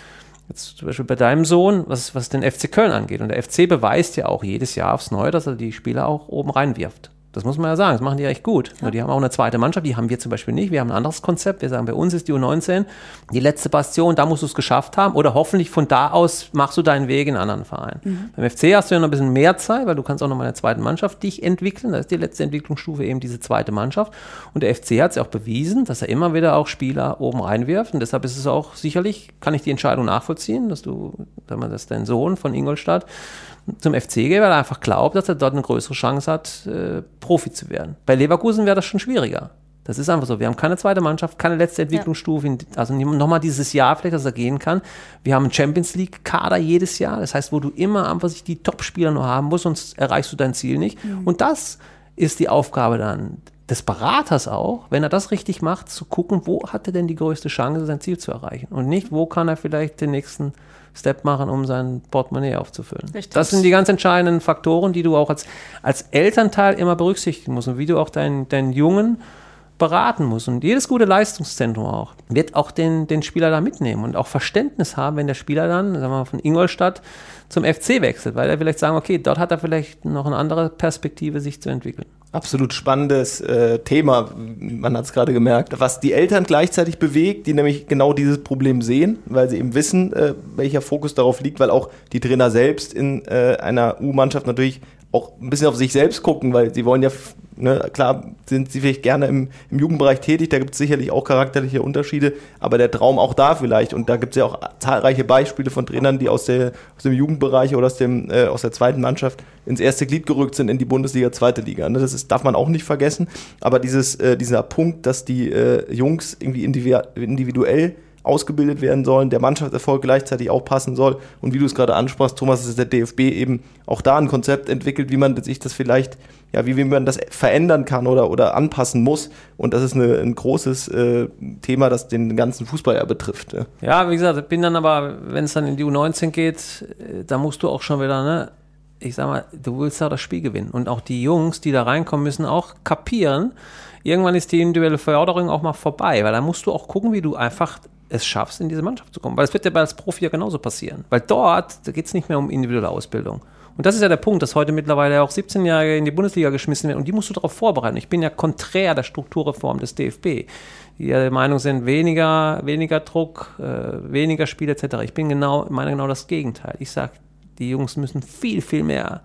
jetzt zum Beispiel bei deinem Sohn, was, was den FC Köln angeht. Und der FC beweist ja auch jedes Jahr aufs Neue, dass er die Spieler auch oben reinwirft. Das muss man ja sagen, das machen die echt gut. Ja. Die haben auch eine zweite Mannschaft, die haben wir zum Beispiel nicht. Wir haben ein anderes Konzept. Wir sagen, bei uns ist die U19 die letzte Bastion, da musst du es geschafft haben. Oder hoffentlich von da aus machst du deinen Weg in einen anderen Verein. Mhm. Beim FC hast du ja noch ein bisschen mehr Zeit, weil du kannst auch noch mal in der zweiten Mannschaft dich entwickeln. Das ist die letzte Entwicklungsstufe eben diese zweite Mannschaft. Und der FC hat es ja auch bewiesen, dass er immer wieder auch Spieler oben reinwirft. Und deshalb ist es auch sicherlich, kann ich die Entscheidung nachvollziehen, dass du, dass dein Sohn von Ingolstadt zum FC geht, weil er einfach glaubt, dass er dort eine größere Chance hat, äh, Profi zu werden. Bei Leverkusen wäre das schon schwieriger. Das ist einfach so. Wir haben keine zweite Mannschaft, keine letzte Entwicklungsstufe. Ja. Also nochmal dieses Jahr vielleicht, dass er gehen kann. Wir haben einen Champions League-Kader jedes Jahr. Das heißt, wo du immer einfach sich die Top-Spieler nur haben musst, sonst erreichst du dein Ziel nicht. Mhm. Und das ist die Aufgabe dann des Beraters auch, wenn er das richtig macht, zu gucken, wo hat er denn die größte Chance, sein Ziel zu erreichen. Und nicht, wo kann er vielleicht den nächsten Step machen, um sein Portemonnaie aufzufüllen. Richtig. Das sind die ganz entscheidenden Faktoren, die du auch als, als Elternteil immer berücksichtigen musst und wie du auch deinen, deinen Jungen beraten musst. Und jedes gute Leistungszentrum auch wird auch den, den Spieler da mitnehmen und auch Verständnis haben, wenn der Spieler dann, sagen wir mal, von Ingolstadt zum FC wechselt, weil er vielleicht sagen, okay, dort hat er vielleicht noch eine andere Perspektive, sich zu entwickeln. Absolut spannendes äh, Thema, man hat es gerade gemerkt, was die Eltern gleichzeitig bewegt, die nämlich genau dieses Problem sehen, weil sie eben wissen, äh, welcher Fokus darauf liegt, weil auch die Trainer selbst in äh, einer U-Mannschaft natürlich auch ein bisschen auf sich selbst gucken, weil sie wollen ja Ne, klar sind sie vielleicht gerne im, im Jugendbereich tätig, da gibt es sicherlich auch charakterliche Unterschiede, aber der Traum auch da vielleicht. Und da gibt es ja auch zahlreiche Beispiele von Trainern, die aus, der, aus dem Jugendbereich oder aus, dem, äh, aus der zweiten Mannschaft ins erste Glied gerückt sind in die Bundesliga, zweite Liga. Ne, das ist, darf man auch nicht vergessen. Aber dieses, äh, dieser Punkt, dass die äh, Jungs irgendwie individuell ausgebildet werden sollen, der Mannschaftserfolg gleichzeitig auch passen soll. Und wie du es gerade ansprachst, Thomas, ist der DFB eben auch da ein Konzept entwickelt, wie man sich das vielleicht, ja, wie, wie man das verändern kann oder, oder anpassen muss. Und das ist eine, ein großes äh, Thema, das den ganzen Fußball ja betrifft. Ja. wie gesagt, bin dann aber, wenn es dann in die U19 geht, äh, da musst du auch schon wieder, ne, ich sag mal, du willst ja das Spiel gewinnen. Und auch die Jungs, die da reinkommen, müssen auch kapieren, irgendwann ist die individuelle Förderung auch mal vorbei, weil da musst du auch gucken, wie du einfach es schaffst, in diese Mannschaft zu kommen. Weil es wird ja als Profi ja genauso passieren. Weil dort geht es nicht mehr um individuelle Ausbildung. Und das ist ja der Punkt, dass heute mittlerweile auch 17-Jährige in die Bundesliga geschmissen werden und die musst du darauf vorbereiten. Ich bin ja konträr der Strukturreform des DFB, die der Meinung sind, weniger, weniger Druck, äh, weniger Spiel etc. Ich bin genau, meine genau das Gegenteil. Ich sage, die Jungs müssen viel, viel mehr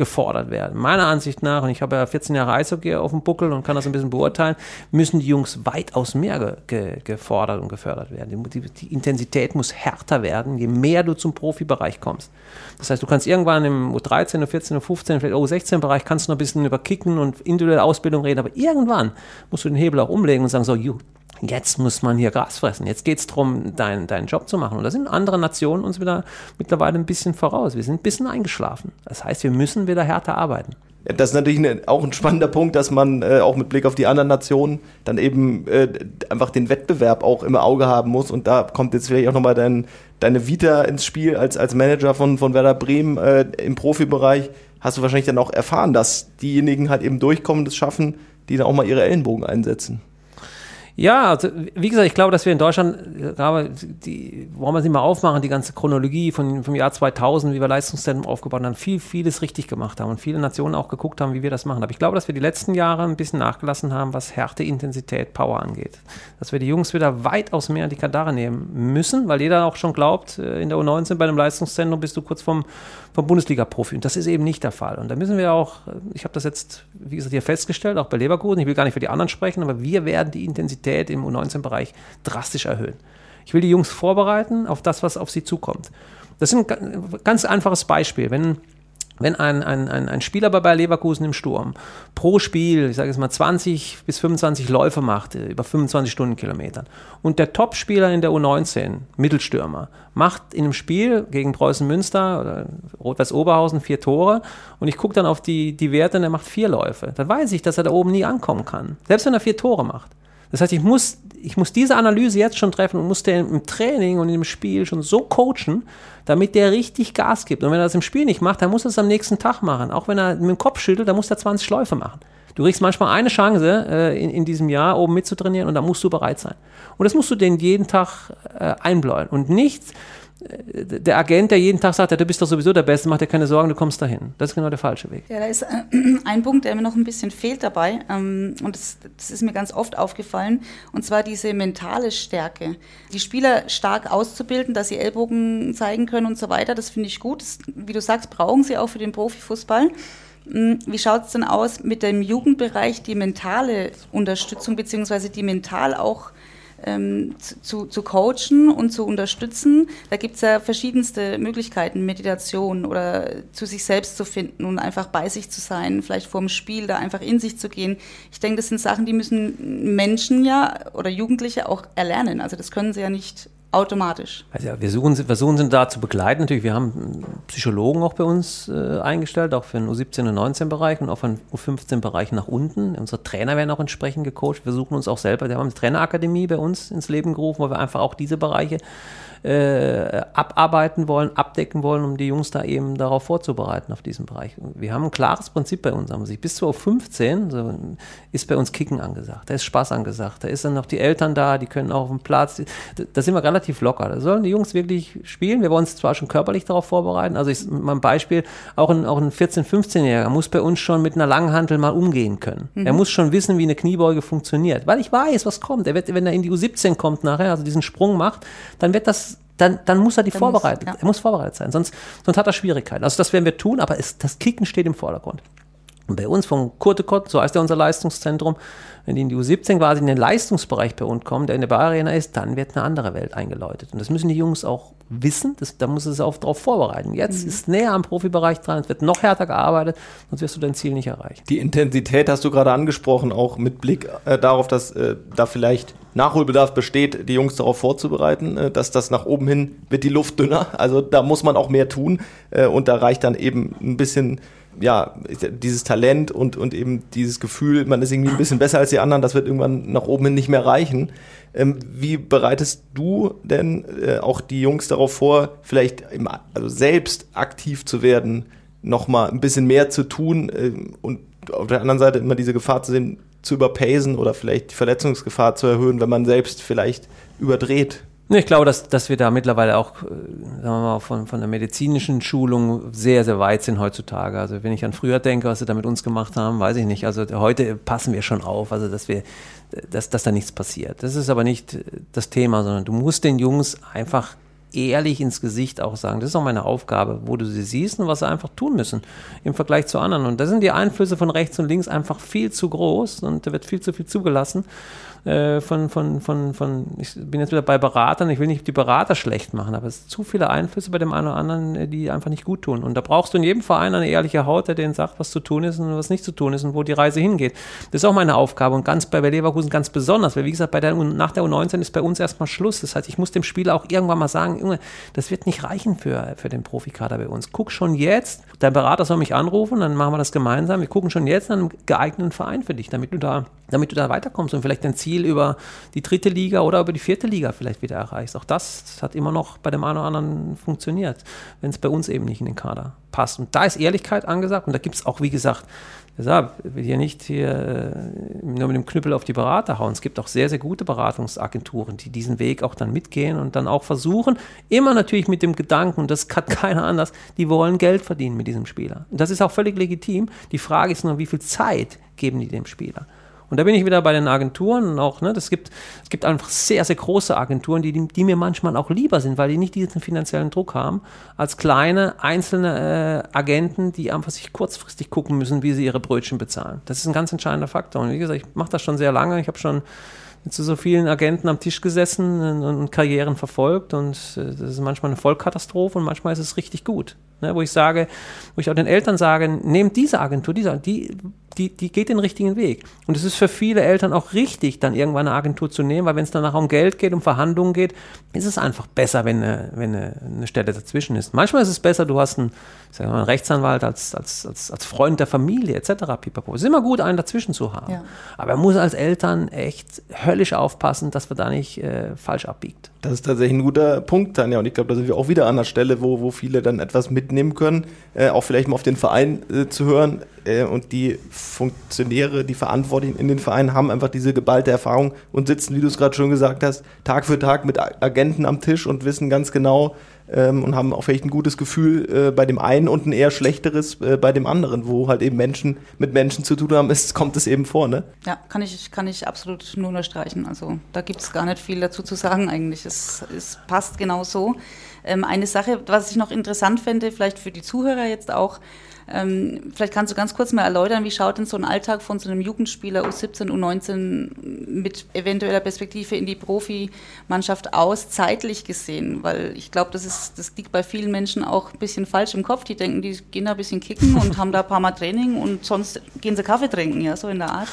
gefordert werden. Meiner Ansicht nach, und ich habe ja 14 Jahre Eishockey auf dem Buckel und kann das ein bisschen beurteilen, müssen die Jungs weitaus mehr ge ge gefordert und gefördert werden. Die, die, Intensität muss härter werden, je mehr du zum Profibereich kommst. Das heißt, du kannst irgendwann im U13, U14, U15, vielleicht U16-Bereich kannst du noch ein bisschen über Kicken und individuelle Ausbildung reden, aber irgendwann musst du den Hebel auch umlegen und sagen, so, you, jetzt muss man hier Gras fressen. Jetzt geht es darum, deinen dein Job zu machen. Und da sind andere Nationen uns wieder mittlerweile ein bisschen voraus. Wir sind ein bisschen eingeschlafen. Das heißt, wir müssen wieder härter arbeiten. Das ist natürlich eine, auch ein spannender Punkt, dass man äh, auch mit Blick auf die anderen Nationen dann eben äh, einfach den Wettbewerb auch im Auge haben muss. Und da kommt jetzt vielleicht auch nochmal dein, deine Vita ins Spiel als, als Manager von, von Werder Bremen äh, im Profibereich. Hast du wahrscheinlich dann auch erfahren, dass diejenigen halt eben durchkommen, das schaffen, die dann auch mal ihre Ellenbogen einsetzen. Ja, also, wie gesagt, ich glaube, dass wir in Deutschland, gerade die, wollen wir sie mal aufmachen, die ganze Chronologie von, vom Jahr 2000, wie wir Leistungszentrum aufgebaut haben, viel, vieles richtig gemacht haben und viele Nationen auch geguckt haben, wie wir das machen. Aber ich glaube, dass wir die letzten Jahre ein bisschen nachgelassen haben, was Härte, Intensität, Power angeht. Dass wir die Jungs wieder weitaus mehr an die Kandare nehmen müssen, weil jeder auch schon glaubt, äh, in der U19 bei einem Leistungszentrum bist du kurz vom, vom Bundesliga-Profi. Und das ist eben nicht der Fall. Und da müssen wir auch, ich habe das jetzt, wie gesagt, hier festgestellt, auch bei Leverkusen, ich will gar nicht für die anderen sprechen, aber wir werden die Intensität im U19-Bereich drastisch erhöhen. Ich will die Jungs vorbereiten auf das, was auf sie zukommt. Das ist ein ganz einfaches Beispiel. Wenn wenn ein, ein, ein, ein Spieler bei Bayer Leverkusen im Sturm pro Spiel, ich sage jetzt mal 20 bis 25 Läufe macht, äh, über 25 Stundenkilometern, und der Topspieler in der U19, Mittelstürmer, macht in einem Spiel gegen Preußen Münster oder Rot-Weiß Oberhausen vier Tore und ich gucke dann auf die, die Werte und er macht vier Läufe, dann weiß ich, dass er da oben nie ankommen kann. Selbst wenn er vier Tore macht. Das heißt, ich muss, ich muss diese Analyse jetzt schon treffen und muss den im Training und im Spiel schon so coachen, damit der richtig Gas gibt. Und wenn er das im Spiel nicht macht, dann muss er es am nächsten Tag machen. Auch wenn er mit dem Kopf schüttelt, dann muss er 20 Schläufe machen. Du kriegst manchmal eine Chance äh, in, in diesem Jahr oben mitzutrainieren und da musst du bereit sein. Und das musst du den jeden Tag äh, einbläuen. Und nichts, der Agent, der jeden Tag sagt, ja, du bist doch sowieso der Beste, mach dir keine Sorgen, du kommst dahin. Das ist genau der falsche Weg. Ja, da ist äh, ein Punkt, der mir noch ein bisschen fehlt dabei. Ähm, und das, das, ist mir ganz oft aufgefallen. Und zwar diese mentale Stärke. Die Spieler stark auszubilden, dass sie Ellbogen zeigen können und so weiter, das finde ich gut. Das, wie du sagst, brauchen sie auch für den Profifußball. Hm, wie schaut es denn aus mit dem Jugendbereich, die mentale Unterstützung, beziehungsweise die mental auch ähm, zu, zu coachen und zu unterstützen. Da gibt es ja verschiedenste Möglichkeiten, Meditation oder zu sich selbst zu finden und einfach bei sich zu sein, vielleicht vor dem Spiel da einfach in sich zu gehen. Ich denke, das sind Sachen, die müssen Menschen ja oder Jugendliche auch erlernen. Also das können sie ja nicht automatisch. Also ja, wir suchen, versuchen sie da zu begleiten. Natürlich, wir haben Psychologen auch bei uns äh, eingestellt, auch für den U17 und 19 Bereich und auch für den U15 Bereich nach unten. Unsere Trainer werden auch entsprechend gecoacht. Wir suchen uns auch selber, wir haben eine Trainerakademie bei uns ins Leben gerufen, wo wir einfach auch diese Bereiche äh, abarbeiten wollen, abdecken wollen, um die Jungs da eben darauf vorzubereiten, auf diesen Bereich. Wir haben ein klares Prinzip bei uns. Also bis zu 15 so, ist bei uns Kicken angesagt, da ist Spaß angesagt, da ist dann noch die Eltern da, die können auch auf dem Platz, da sind wir relativ locker. Da sollen die Jungs wirklich spielen. Wir wollen uns zwar schon körperlich darauf vorbereiten, also ich, mal ein Beispiel, auch ein, auch ein 14-, 15-Jähriger muss bei uns schon mit einer langen Hantel mal umgehen können. Mhm. Er muss schon wissen, wie eine Kniebeuge funktioniert, weil ich weiß, was kommt. Er wird, wenn er in die U17 kommt nachher, also diesen Sprung macht, dann wird das dann, dann muss er die vorbereitet. Muss, ja. Er muss vorbereitet sein, sonst, sonst hat er Schwierigkeiten. Also das werden wir tun, aber es, das Kicken steht im Vordergrund. Und bei uns von Kurtekott, so heißt ja unser Leistungszentrum, wenn die in die U17 quasi in den Leistungsbereich bei uns kommen, der in der Bar Arena ist, dann wird eine andere Welt eingeläutet. Und das müssen die Jungs auch wissen, das, da muss es auch darauf vorbereiten. Jetzt mhm. ist näher am Profibereich dran, es wird noch härter gearbeitet, sonst wirst du dein Ziel nicht erreichen. Die Intensität hast du gerade angesprochen, auch mit Blick äh, darauf, dass äh, da vielleicht Nachholbedarf besteht, die Jungs darauf vorzubereiten, äh, dass das nach oben hin wird die Luft dünner. Also da muss man auch mehr tun äh, und da reicht dann eben ein bisschen ja, dieses Talent und, und eben dieses Gefühl, man ist irgendwie ein bisschen besser als die anderen, das wird irgendwann nach oben hin nicht mehr reichen. Ähm, wie bereitest du denn äh, auch die Jungs darauf vor, vielleicht im, also selbst aktiv zu werden, nochmal ein bisschen mehr zu tun äh, und auf der anderen Seite immer diese Gefahr zu sehen, zu überpacen oder vielleicht die Verletzungsgefahr zu erhöhen, wenn man selbst vielleicht überdreht? Ich glaube, dass, dass wir da mittlerweile auch, äh, sagen wir mal, von, von der medizinischen Schulung sehr, sehr weit sind heutzutage. Also wenn ich an früher denke, was sie da mit uns gemacht haben, weiß ich nicht. Also heute passen wir schon auf, also dass wir, dass, dass da nichts passiert. Das ist aber nicht das Thema, sondern du musst den Jungs einfach ehrlich ins Gesicht auch sagen. Das ist auch meine Aufgabe, wo du sie siehst und was sie einfach tun müssen im Vergleich zu anderen. Und da sind die Einflüsse von rechts und links einfach viel zu groß und da wird viel zu viel zugelassen äh, von, von, von, von, ich bin jetzt wieder bei Beratern, ich will nicht die Berater schlecht machen, aber es sind zu viele Einflüsse bei dem einen oder anderen, äh, die einfach nicht gut tun. Und da brauchst du in jedem Verein eine ehrliche Haut, der denen sagt, was zu tun ist und was nicht zu tun ist und wo die Reise hingeht. Das ist auch meine Aufgabe und ganz bei Leverkusen ganz besonders, weil wie gesagt, bei der, nach der U19 ist bei uns erstmal Schluss. Das heißt, ich muss dem Spieler auch irgendwann mal sagen, Junge, das wird nicht reichen für, für den Profikader bei uns. Guck schon jetzt, dein Berater soll mich anrufen, dann machen wir das gemeinsam. Wir gucken schon jetzt an einem geeigneten Verein für dich, damit du da, damit du da weiterkommst und vielleicht dein Ziel Ziel über die dritte Liga oder über die vierte Liga vielleicht wieder erreichst. Auch das hat immer noch bei dem einen oder anderen funktioniert, wenn es bei uns eben nicht in den Kader passt. Und da ist Ehrlichkeit angesagt und da gibt es auch, wie gesagt, deshalb will hier nicht hier äh, nur mit dem Knüppel auf die Berater hauen. Es gibt auch sehr, sehr gute Beratungsagenturen, die diesen Weg auch dann mitgehen und dann auch versuchen, immer natürlich mit dem Gedanken, das kann keiner anders, die wollen Geld verdienen mit diesem Spieler. Und das ist auch völlig legitim. Die Frage ist nur, wie viel Zeit geben die dem Spieler? Und da bin ich wieder bei den Agenturen auch, ne, das gibt, es gibt einfach sehr, sehr große Agenturen, die, die mir manchmal auch lieber sind, weil die nicht diesen finanziellen Druck haben, als kleine einzelne äh, Agenten, die einfach sich kurzfristig gucken müssen, wie sie ihre Brötchen bezahlen. Das ist ein ganz entscheidender Faktor. Und wie gesagt, ich mache das schon sehr lange. Ich habe schon mit so, vielen Agenten am Tisch gesessen und, und Karrieren verfolgt und äh, das ist manchmal eine Vollkatastrophe und manchmal ist es richtig gut. Ne, wo ich sage, wo ich auch den Eltern sage, nehmt diese Agentur, diese, die die, die geht den richtigen Weg. Und es ist für viele Eltern auch richtig, dann irgendwann eine Agentur zu nehmen, weil wenn es danach um Geld geht, um Verhandlungen geht, ist es einfach besser, wenn eine, wenn eine, eine Stelle dazwischen ist. Manchmal ist es besser, du hast einen, mal, einen Rechtsanwalt als, als, als, als Freund der Familie etc. Pipapo. Es ist immer gut, einen dazwischen zu haben. Ja. Aber man muss als Eltern echt höllisch aufpassen, dass man da nicht äh, falsch abbiegt. Das ist tatsächlich ein guter Punkt, Tanja. Und ich glaube, da sind wir auch wieder an der Stelle, wo, wo viele dann etwas mitnehmen können, äh, auch vielleicht mal auf den Verein äh, zu hören. Äh, und die Funktionäre, die Verantwortlichen in den Vereinen haben einfach diese geballte Erfahrung und sitzen, wie du es gerade schon gesagt hast, Tag für Tag mit Agenten am Tisch und wissen ganz genau, ähm, und haben auch vielleicht ein gutes Gefühl äh, bei dem einen und ein eher schlechteres äh, bei dem anderen, wo halt eben Menschen mit Menschen zu tun haben, ist, kommt es eben vor, ne? Ja, kann ich, kann ich absolut nur unterstreichen. Also da gibt es gar nicht viel dazu zu sagen eigentlich. Es, es passt genau so. Ähm, eine Sache, was ich noch interessant fände, vielleicht für die Zuhörer jetzt auch, ähm, vielleicht kannst du ganz kurz mal erläutern, wie schaut denn so ein Alltag von so einem Jugendspieler U17, U19 mit eventueller Perspektive in die Profimannschaft aus, zeitlich gesehen? Weil ich glaube, das, das liegt bei vielen Menschen auch ein bisschen falsch im Kopf. Die denken, die gehen da ein bisschen kicken und haben da ein paar Mal Training und sonst gehen sie Kaffee trinken, ja, so in der Art.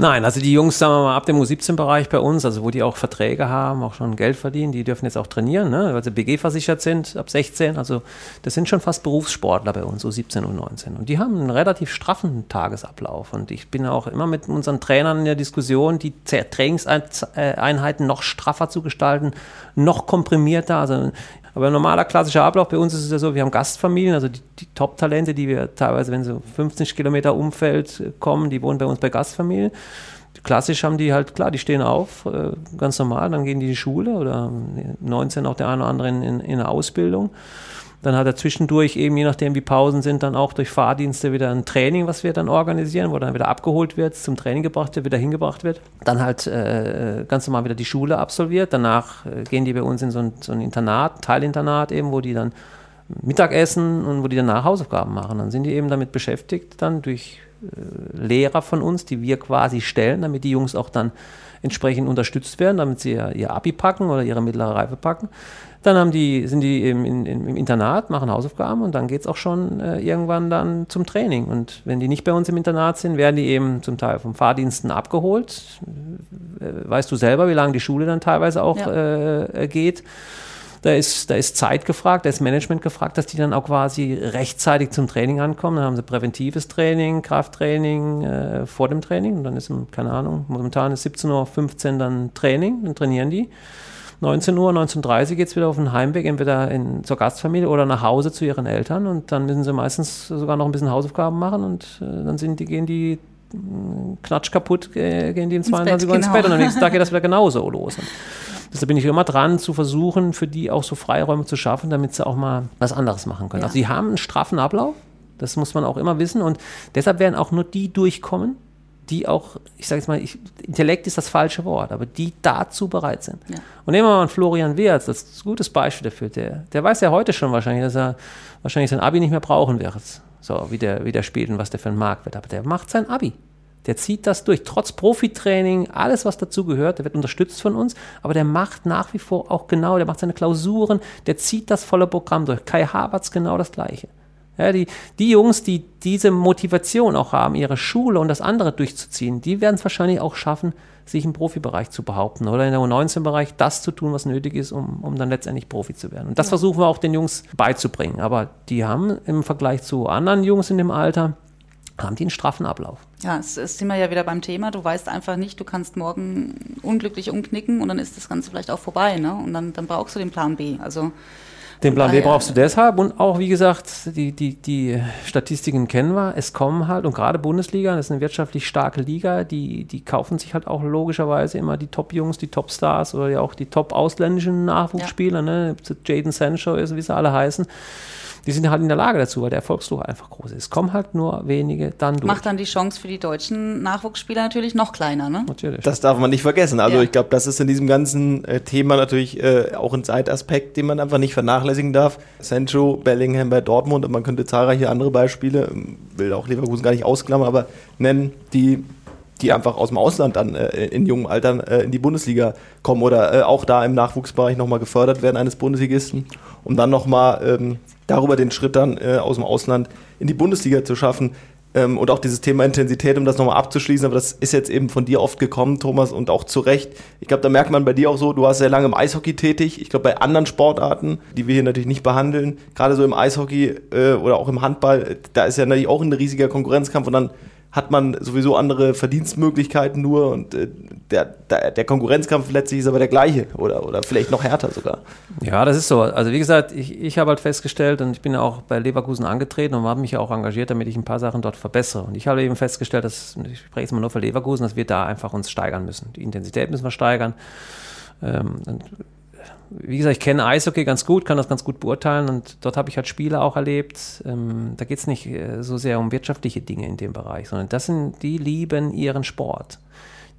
Nein, also die Jungs, sagen wir mal, ab dem U17-Bereich bei uns, also wo die auch Verträge haben, auch schon Geld verdienen, die dürfen jetzt auch trainieren, ne, weil sie BG versichert sind, ab 16. Also das sind schon fast Berufssportler bei uns, U17 und 19. Und die haben einen relativ straffen Tagesablauf. Und ich bin auch immer mit unseren Trainern in der Diskussion, die Trainingseinheiten noch straffer zu gestalten, noch komprimierter. Also aber ein normaler klassischer Ablauf bei uns ist es ja so, wir haben Gastfamilien, also die, die Top-Talente, die wir teilweise, wenn so 50 Kilometer Umfeld kommen, die wohnen bei uns bei Gastfamilien. Klassisch haben die halt, klar, die stehen auf, äh, ganz normal, dann gehen die in die Schule oder 19 auch der eine oder andere in, in, in eine Ausbildung. Dann hat er zwischendurch eben, je nachdem wie Pausen sind, dann auch durch Fahrdienste wieder ein Training, was wir dann organisieren, wo dann wieder abgeholt wird, zum Training gebracht wird, wieder hingebracht wird. Dann halt äh, ganz normal wieder die Schule absolviert. Danach äh, gehen die bei uns in so ein, so ein Internat, Teilinternat eben, wo die dann Mittagessen und wo die danach Hausaufgaben machen. Dann sind die eben damit beschäftigt, dann durch äh, Lehrer von uns, die wir quasi stellen, damit die Jungs auch dann entsprechend unterstützt werden, damit sie ihr Abi packen oder ihre mittlere Reife packen. Dann haben die, sind die im, im, im Internat, machen Hausaufgaben und dann geht es auch schon äh, irgendwann dann zum Training. Und wenn die nicht bei uns im Internat sind, werden die eben zum Teil vom Fahrdiensten abgeholt. Äh, weißt du selber, wie lange die Schule dann teilweise auch ja. äh, geht. Da ist, da ist Zeit gefragt, da ist Management gefragt, dass die dann auch quasi rechtzeitig zum Training ankommen. Dann haben sie präventives Training, Krafttraining äh, vor dem Training. Und dann ist, keine Ahnung, momentan ist 17.15 Uhr dann Training, dann trainieren die. 19 Uhr, 19.30 Uhr geht es wieder auf den Heimweg, entweder in, zur Gastfamilie oder nach Hause zu ihren Eltern und dann müssen sie meistens sogar noch ein bisschen Hausaufgaben machen und äh, dann sind die, gehen die mm, knatsch kaputt, äh, gehen die in 22 Uhr ins Bett und am nächsten Tag geht das wieder genauso los. Und deshalb bin ich immer dran zu versuchen, für die auch so Freiräume zu schaffen, damit sie auch mal was anderes machen können. Ja. Also sie haben einen straffen Ablauf, das muss man auch immer wissen und deshalb werden auch nur die durchkommen, die auch, ich sage jetzt mal, ich, Intellekt ist das falsche Wort, aber die dazu bereit sind. Ja. Und nehmen wir mal Florian Wehrz, das ist ein gutes Beispiel dafür. Der, der weiß ja heute schon wahrscheinlich, dass er wahrscheinlich sein Abi nicht mehr brauchen wird, so wie der, wie der spielt und was der für ein Markt wird. Aber der macht sein Abi. Der zieht das durch, trotz Profitraining, alles, was dazu gehört. Der wird unterstützt von uns, aber der macht nach wie vor auch genau, der macht seine Klausuren, der zieht das volle Programm durch. Kai Havertz genau das Gleiche. Ja, die, die Jungs, die diese Motivation auch haben, ihre Schule und das andere durchzuziehen, die werden es wahrscheinlich auch schaffen, sich im Profibereich zu behaupten oder in der U19-Bereich das zu tun, was nötig ist, um, um dann letztendlich Profi zu werden. Und das ja. versuchen wir auch den Jungs beizubringen. Aber die haben im Vergleich zu anderen Jungs in dem Alter, haben die einen straffen Ablauf. Ja, es ist sind wir ja wieder beim Thema. Du weißt einfach nicht, du kannst morgen unglücklich umknicken und dann ist das Ganze vielleicht auch vorbei. Ne? Und dann, dann brauchst du den Plan B. Also den Plan B brauchst du deshalb und auch, wie gesagt, die, die, die Statistiken kennen wir. Es kommen halt, und gerade Bundesliga, das ist eine wirtschaftlich starke Liga, die, die kaufen sich halt auch logischerweise immer die Top-Jungs, die Top-Stars oder ja auch die top-ausländischen Nachwuchsspieler, ja. ne? Jaden Sancho ist, wie sie alle heißen die sind halt in der Lage dazu, weil der Erfolgsdruck einfach groß ist. Es kommen halt nur wenige dann durch. Macht dann die Chance für die deutschen Nachwuchsspieler natürlich noch kleiner, ne? Natürlich. Das darf man nicht vergessen. Also ja. ich glaube, das ist in diesem ganzen äh, Thema natürlich äh, auch ein Zeitaspekt, den man einfach nicht vernachlässigen darf. Sancho, Bellingham bei Dortmund und man könnte zahlreiche andere Beispiele, ähm, will auch Leverkusen gar nicht ausklammern, aber nennen, die die einfach aus dem Ausland dann äh, in jungen Altern äh, in die Bundesliga kommen oder äh, auch da im Nachwuchsbereich nochmal gefördert werden eines Bundesligisten, um dann nochmal ähm, darüber den Schritt dann äh, aus dem Ausland in die Bundesliga zu schaffen. Ähm, und auch dieses Thema Intensität, um das nochmal abzuschließen, aber das ist jetzt eben von dir oft gekommen, Thomas, und auch zu Recht. Ich glaube, da merkt man bei dir auch so, du warst sehr lange im Eishockey tätig. Ich glaube, bei anderen Sportarten, die wir hier natürlich nicht behandeln, gerade so im Eishockey äh, oder auch im Handball, da ist ja natürlich auch ein riesiger Konkurrenzkampf und dann hat man sowieso andere Verdienstmöglichkeiten nur und äh, der, der, der, Konkurrenzkampf letztlich ist aber der gleiche oder, oder vielleicht noch härter sogar. Ja, das ist so. Also wie gesagt, ich, ich habe halt festgestellt und ich bin auch bei Leverkusen angetreten und habe mich ja auch engagiert, damit ich ein paar Sachen dort verbessere. Und ich habe eben festgestellt, dass, ich spreche jetzt mal nur für Leverkusen, dass wir da einfach uns steigern müssen. Die Intensität müssen wir steigern. Ähm, wie gesagt, ich kenne Eishockey ganz gut, kann das ganz gut beurteilen und dort habe ich halt Spiele auch erlebt. Ähm, da geht es nicht äh, so sehr um wirtschaftliche Dinge in dem Bereich, sondern das sind, die lieben ihren Sport.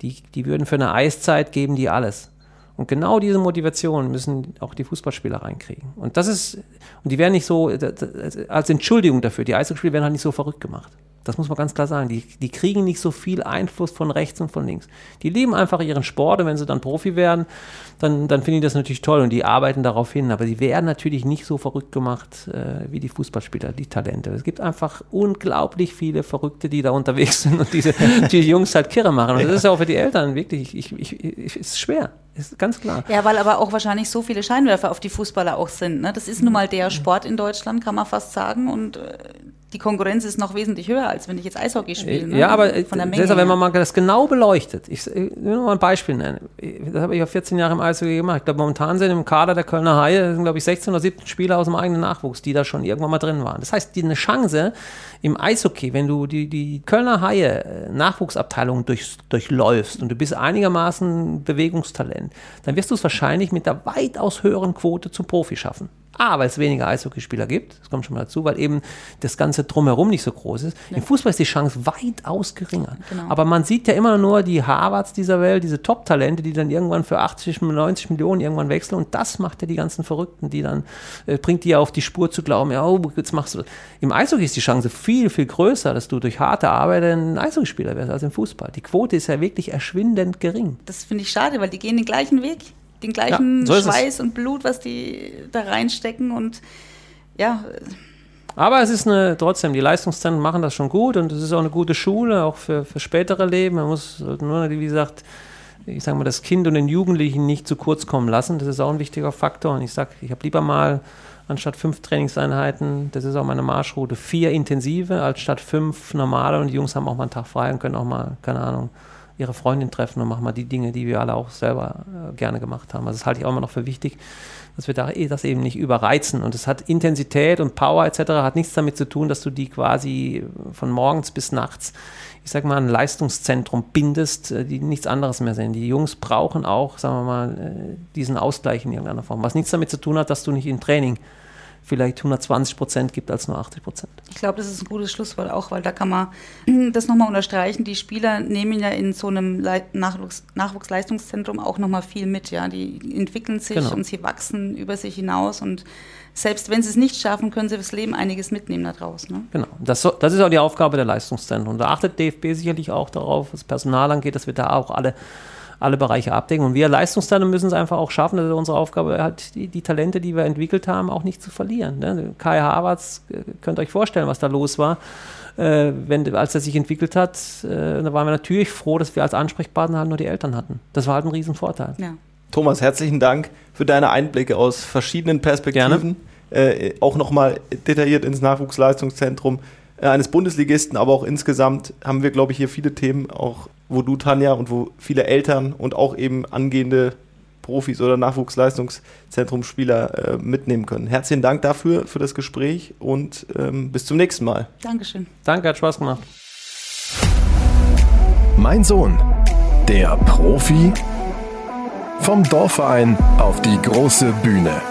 Die, die würden für eine Eiszeit geben die alles. Und genau diese Motivation müssen auch die Fußballspieler reinkriegen. Und das ist, und die werden nicht so, als Entschuldigung dafür, die Eishockeyspieler werden halt nicht so verrückt gemacht. Das muss man ganz klar sagen. Die, die kriegen nicht so viel Einfluss von rechts und von links. Die lieben einfach ihren Sport und wenn sie dann Profi werden, dann, dann finde ich das natürlich toll und die arbeiten darauf hin. Aber die werden natürlich nicht so verrückt gemacht äh, wie die Fußballspieler, die Talente. Es gibt einfach unglaublich viele Verrückte, die da unterwegs sind und diese die Jungs halt kirre machen. Und das ist ja auch für die Eltern wirklich, ich, ich, ich, ist schwer. Ist ganz klar. Ja, weil aber auch wahrscheinlich so viele Scheinwerfer auf die Fußballer auch sind. Ne? Das ist nun mal der Sport in Deutschland, kann man fast sagen. Und äh, die Konkurrenz ist noch wesentlich höher, als wenn ich jetzt Eishockey spiele. Ne? Ja, aber äh, Von der Menge wenn man mal das genau beleuchtet, ich, ich will nur mal ein Beispiel nennen. Das habe ich ja 14 Jahre im Eishockey gemacht. Ich glaube, momentan sind im Kader der Kölner Haie, sind, glaube ich, 16 oder 17 Spieler aus dem eigenen Nachwuchs, die da schon irgendwann mal drin waren. Das heißt, die, eine Chance im Eishockey, wenn du die, die Kölner Haie äh, Nachwuchsabteilung durch, durchläufst und du bist einigermaßen Bewegungstalent, dann wirst du es wahrscheinlich mit der weitaus höheren Quote zum Profi schaffen. A, weil es weniger Eishockeyspieler gibt, das kommt schon mal dazu, weil eben das Ganze drumherum nicht so groß ist. Ja. Im Fußball ist die Chance weitaus geringer. Genau. Aber man sieht ja immer nur die Harvards dieser Welt, diese Top-Talente, die dann irgendwann für 80, 90 Millionen irgendwann wechseln und das macht ja die ganzen Verrückten, die dann, äh, bringt die ja auf die Spur zu glauben, ja, oh, jetzt machst du. Im Eishockey ist die Chance viel, viel größer, dass du durch harte Arbeit ein Eishockeyspieler wirst als im Fußball. Die Quote ist ja wirklich erschwindend gering. Das finde ich schade, weil die gehen den gleichen Weg den gleichen ja, so Schweiß und Blut, was die da reinstecken und ja. Aber es ist eine, trotzdem, die Leistungszentren machen das schon gut und es ist auch eine gute Schule, auch für, für spätere Leben. Man muss nur, wie gesagt, ich sage mal, das Kind und den Jugendlichen nicht zu kurz kommen lassen. Das ist auch ein wichtiger Faktor. Und ich sage, ich habe lieber mal anstatt fünf Trainingseinheiten, das ist auch meine Marschroute, vier intensive, als statt fünf normale. Und die Jungs haben auch mal einen Tag frei und können auch mal, keine Ahnung, ihre Freundin treffen und machen mal die Dinge, die wir alle auch selber äh, gerne gemacht haben. Also das halte ich auch immer noch für wichtig, dass wir da eh das eben nicht überreizen. Und es hat Intensität und Power etc. hat nichts damit zu tun, dass du die quasi von morgens bis nachts, ich sag mal, ein Leistungszentrum bindest, äh, die nichts anderes mehr sind. Die Jungs brauchen auch, sagen wir mal, äh, diesen Ausgleich in irgendeiner Form. Was nichts damit zu tun hat, dass du nicht im Training vielleicht 120 Prozent gibt als nur 80 Prozent. Ich glaube, das ist ein gutes Schlusswort auch, weil da kann man das nochmal unterstreichen. Die Spieler nehmen ja in so einem Nachwuchs Nachwuchsleistungszentrum auch nochmal viel mit. Ja, die entwickeln sich genau. und sie wachsen über sich hinaus und selbst wenn sie es nicht schaffen, können sie fürs Leben einiges mitnehmen daraus. Ne? Genau, das, das, ist auch die Aufgabe der Leistungszentren. Da achtet DFB sicherlich auch darauf, was Personal angeht, dass wir da auch alle alle Bereiche abdecken. Und wir Leistungsteile müssen es einfach auch schaffen, das ist unsere Aufgabe, halt die, die Talente, die wir entwickelt haben, auch nicht zu verlieren. Ne? Kai Havertz, äh, könnt ihr euch vorstellen, was da los war. Äh, wenn, als er sich entwickelt hat, äh, da waren wir natürlich froh, dass wir als Ansprechpartner halt nur die Eltern hatten. Das war halt ein Riesenvorteil. Ja. Thomas, herzlichen Dank für deine Einblicke aus verschiedenen Perspektiven. Äh, auch nochmal detailliert ins Nachwuchsleistungszentrum äh, eines Bundesligisten, aber auch insgesamt haben wir, glaube ich, hier viele Themen, auch wo du, Tanja, und wo viele Eltern und auch eben angehende Profis oder Nachwuchsleistungszentrumspieler äh, mitnehmen können. Herzlichen Dank dafür, für das Gespräch und ähm, bis zum nächsten Mal. Dankeschön. Danke, hat Spaß gemacht. Mein Sohn, der Profi vom Dorfverein auf die große Bühne.